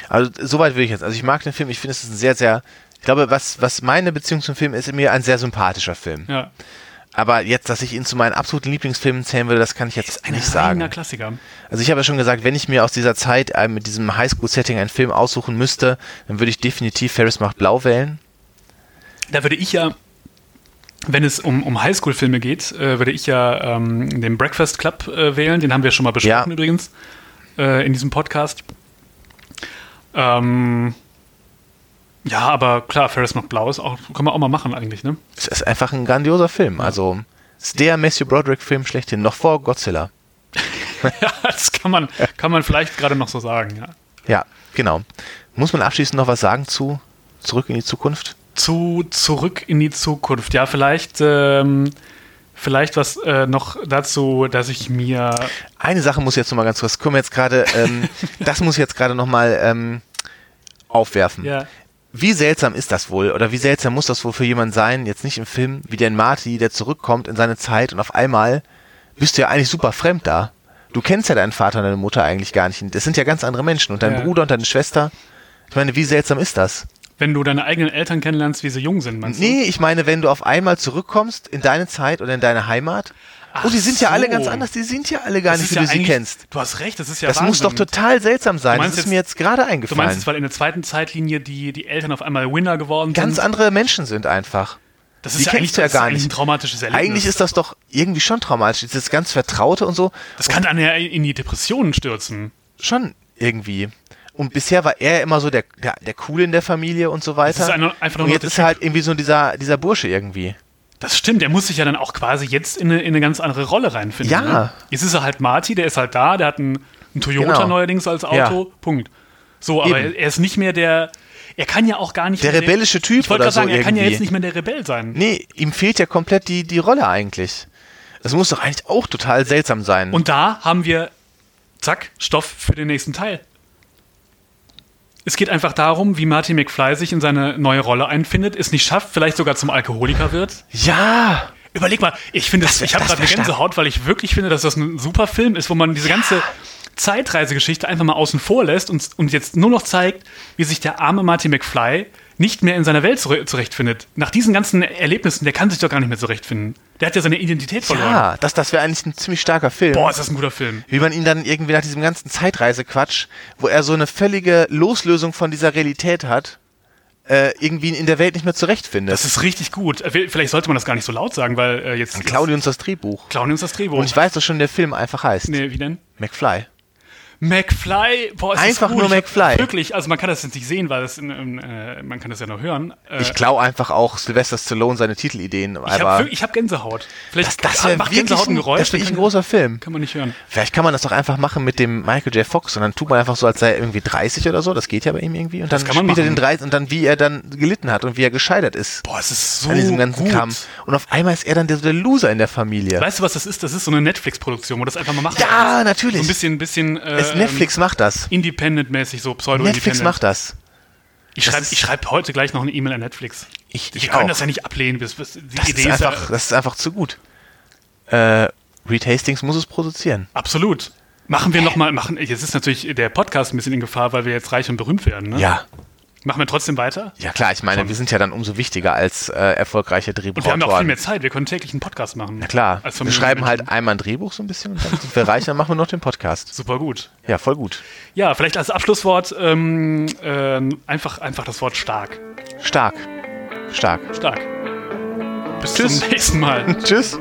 Speaker 3: Also soweit will ich jetzt. Also ich mag den Film, ich finde es ist ein sehr, sehr, ich glaube, was, was meine Beziehung zum Film ist, ist mir ein sehr sympathischer Film.
Speaker 2: Ja.
Speaker 3: Aber jetzt, dass ich ihn zu meinen absoluten Lieblingsfilmen zählen würde, das kann ich jetzt nicht sagen.
Speaker 2: Klassiker.
Speaker 3: Also ich habe ja schon gesagt, wenn ich mir aus dieser Zeit äh, mit diesem Highschool-Setting einen Film aussuchen müsste, dann würde ich definitiv Ferris macht blau wählen.
Speaker 2: Da würde ich ja, wenn es um, um Highschool-Filme geht, äh, würde ich ja ähm, den Breakfast Club äh, wählen. Den haben wir schon mal besprochen
Speaker 3: Ja.
Speaker 2: übrigens äh, in diesem Podcast. Ähm, Ja, aber klar, Ferris macht Blau ist auch, kann man auch mal machen eigentlich, ne?
Speaker 3: Es ist einfach ein grandioser Film. Also, es ist der Matthew Broderick-Film schlechthin, noch vor Godzilla.
Speaker 2: ja, das kann man, kann man vielleicht gerade noch so sagen, ja.
Speaker 3: Ja, genau. Muss man abschließend noch was sagen zu Zurück in die Zukunft?
Speaker 2: Zu Zurück in die Zukunft. Ja, vielleicht, ähm, vielleicht was äh, noch dazu, dass ich mir.
Speaker 3: Eine Sache muss jetzt noch mal ganz kurz, wir jetzt gerade, ähm, das muss ich jetzt gerade noch mal ähm, aufwerfen.
Speaker 2: Ja.
Speaker 3: Wie seltsam ist das wohl oder wie seltsam muss das wohl für jemanden sein, jetzt nicht im Film, wie der Marty, der zurückkommt in seine Zeit und auf einmal bist du ja eigentlich super fremd da. Du kennst ja deinen Vater und deine Mutter eigentlich gar nicht. Das sind ja ganz andere Menschen und dein
Speaker 2: Ja.
Speaker 3: Bruder und deine Schwester. Ich meine, wie seltsam ist das?
Speaker 2: Wenn du deine eigenen Eltern kennenlernst, wie sie jung sind, meinst
Speaker 3: Nee, ich meine, wenn du auf einmal zurückkommst in deine Zeit oder in deine Heimat.
Speaker 2: Ach
Speaker 3: und die sind ja alle
Speaker 2: so.
Speaker 3: ganz anders, die sind ja alle gar
Speaker 2: Das
Speaker 3: nicht,
Speaker 2: ist
Speaker 3: wie
Speaker 2: ja
Speaker 3: du sie kennst.
Speaker 2: Du hast recht, das ist ja
Speaker 3: Das muss
Speaker 2: Wahnsinn.
Speaker 3: doch total seltsam sein.
Speaker 2: Du
Speaker 3: Das ist
Speaker 2: jetzt-
Speaker 3: mir jetzt gerade
Speaker 2: Du
Speaker 3: eingefallen.
Speaker 2: meinst jetzt, weil in der zweiten Zeitlinie die, die Eltern auf einmal Winner geworden
Speaker 3: ganz
Speaker 2: sind?
Speaker 3: andere Menschen sind einfach.
Speaker 2: Das
Speaker 3: die
Speaker 2: ist ja
Speaker 3: kennst du ja
Speaker 2: das ist
Speaker 3: gar nicht. Eigentlich ist das doch irgendwie schon traumatisch. Dieses ganz Vertraute und so.
Speaker 2: das kann einen ja in die Depressionen stürzen.
Speaker 3: Schon irgendwie. Und bisher war er immer so der, der, der Coole in der Familie und so weiter.
Speaker 2: ist ein- einfach nur
Speaker 3: und jetzt ist er halt irgendwie so dieser, dieser Bursche irgendwie.
Speaker 2: Das stimmt, der muss sich ja dann auch quasi jetzt in eine, in eine ganz andere Rolle reinfinden.
Speaker 3: Ja.
Speaker 2: Ne? Jetzt ist er halt Marty, der ist halt da, der hat einen, einen Toyota
Speaker 3: Genau.
Speaker 2: neuerdings als Auto,
Speaker 3: Ja.
Speaker 2: Punkt. So, aber
Speaker 3: Eben.
Speaker 2: er ist nicht mehr der, er kann ja auch gar nicht
Speaker 3: Der rebellische Typ
Speaker 2: Ich wollte
Speaker 3: oder
Speaker 2: gerade sagen,
Speaker 3: so
Speaker 2: er kann ja
Speaker 3: irgendwie.
Speaker 2: jetzt nicht mehr der Rebell sein.
Speaker 3: Nee, ihm fehlt ja komplett die, die Rolle eigentlich. Das muss doch eigentlich auch total seltsam sein.
Speaker 2: Und da haben wir, zack, Stoff für den nächsten Teil. Es geht einfach darum, wie Marty McFly sich in seine neue Rolle einfindet, es nicht schafft, vielleicht sogar zum Alkoholiker wird.
Speaker 3: ja,
Speaker 2: Überleg mal, ich finde,
Speaker 3: Das
Speaker 2: ich habe gerade eine. Gänsehaut, weil ich wirklich finde, dass das ein super Film ist, wo man diese ganze Zeitreisegeschichte einfach mal außen vor lässt und, und jetzt nur noch zeigt, wie sich der arme Marty McFly nicht mehr in seiner Welt zure- zurechtfindet. Nach diesen ganzen Erlebnissen, der kann sich doch gar nicht mehr zurechtfinden. Der hat ja seine Identität verloren.
Speaker 3: ja, das, das wäre eigentlich ein ziemlich starker Film.
Speaker 2: Boah, ist das ein guter Film.
Speaker 3: Wie man ihn dann irgendwie nach diesem ganzen Zeitreisequatsch, wo er so eine völlige Loslösung von dieser Realität hat, äh, irgendwie in der Welt nicht mehr zurechtfindet.
Speaker 2: Das ist richtig gut. Äh, Vielleicht sollte man das gar nicht so laut sagen, weil äh, jetzt
Speaker 3: Dann klauen die uns das Drehbuch.
Speaker 2: klauen uns das Drehbuch.
Speaker 3: Und ich weiß doch schon, der Film einfach heißt.
Speaker 2: nee, wie denn?
Speaker 3: McFly.
Speaker 2: McFly, boah, ist
Speaker 3: Einfach
Speaker 2: das gut.
Speaker 3: nur McFly.
Speaker 2: Wirklich, also man kann das jetzt nicht sehen, weil das in, in, äh, man kann das ja nur hören. Äh,
Speaker 3: Ich klau einfach auch Sylvester Stallone seine Titelideen,
Speaker 2: ich habe hab Gänsehaut. Vielleicht
Speaker 3: das, das
Speaker 2: macht
Speaker 3: wirklich
Speaker 2: Gänsehaut ein
Speaker 3: ein,
Speaker 2: Geräusch,
Speaker 3: das
Speaker 2: dann
Speaker 3: echt ein großer Film.
Speaker 2: kann man nicht hören.
Speaker 3: Vielleicht kann man das doch einfach machen mit dem Michael J. Fox und dann tut man einfach so, als sei er irgendwie 30 oder so. Das geht ja bei ihm irgendwie. Und dann
Speaker 2: Das kann man
Speaker 3: spielt er den 30 und dann wie er dann gelitten hat und wie er gescheitert ist
Speaker 2: Boah, es ist so
Speaker 3: an diesem ganzen
Speaker 2: gut.
Speaker 3: Kram. Und auf einmal ist er dann der, der Loser in der Familie.
Speaker 2: Weißt du, was das ist? Das ist so eine Netflix-Produktion, wo das einfach mal machen
Speaker 3: Ja, natürlich.
Speaker 2: So ein bisschen, bisschen äh,
Speaker 3: es, Netflix macht das.
Speaker 2: Independent-mäßig, so pseudo-independent.
Speaker 3: Netflix macht das.
Speaker 2: Ich schreibe
Speaker 3: ist-
Speaker 2: schreib heute gleich noch eine E-Mail an Netflix.
Speaker 3: Ich,
Speaker 2: Die
Speaker 3: ich
Speaker 2: können
Speaker 3: auch.
Speaker 2: das ja nicht ablehnen. Bis, bis, die
Speaker 3: das,
Speaker 2: Idee
Speaker 3: ist
Speaker 2: ist,
Speaker 3: einfach,
Speaker 2: ja,
Speaker 3: das ist einfach zu gut. Äh, Reed Hastings muss es produzieren.
Speaker 2: absolut. Machen wir nochmal, machen, jetzt ist natürlich der Podcast ein bisschen in Gefahr, weil wir jetzt reich und berühmt werden. Ne?
Speaker 3: Ja.
Speaker 2: Machen wir trotzdem weiter?
Speaker 3: Ja klar, ich meine, wir sind ja dann umso wichtiger als äh, erfolgreiche
Speaker 2: Und wir haben ja auch viel
Speaker 3: Drehbuchautoren.
Speaker 2: mehr Zeit. Wir können täglich einen Podcast machen.
Speaker 3: Na klar, wir schreiben halt einmal ein Drehbuch so ein bisschen und dann sind wir reich, dann machen wir noch den Podcast.
Speaker 2: Super gut.
Speaker 3: Ja, voll gut.
Speaker 2: Ja, vielleicht als Abschlusswort ähm, ähm, einfach, einfach das Wort stark.
Speaker 3: Stark. Stark.
Speaker 2: Stark. Bis
Speaker 3: Tschüss.
Speaker 2: zum nächsten Mal.
Speaker 3: Tschüss.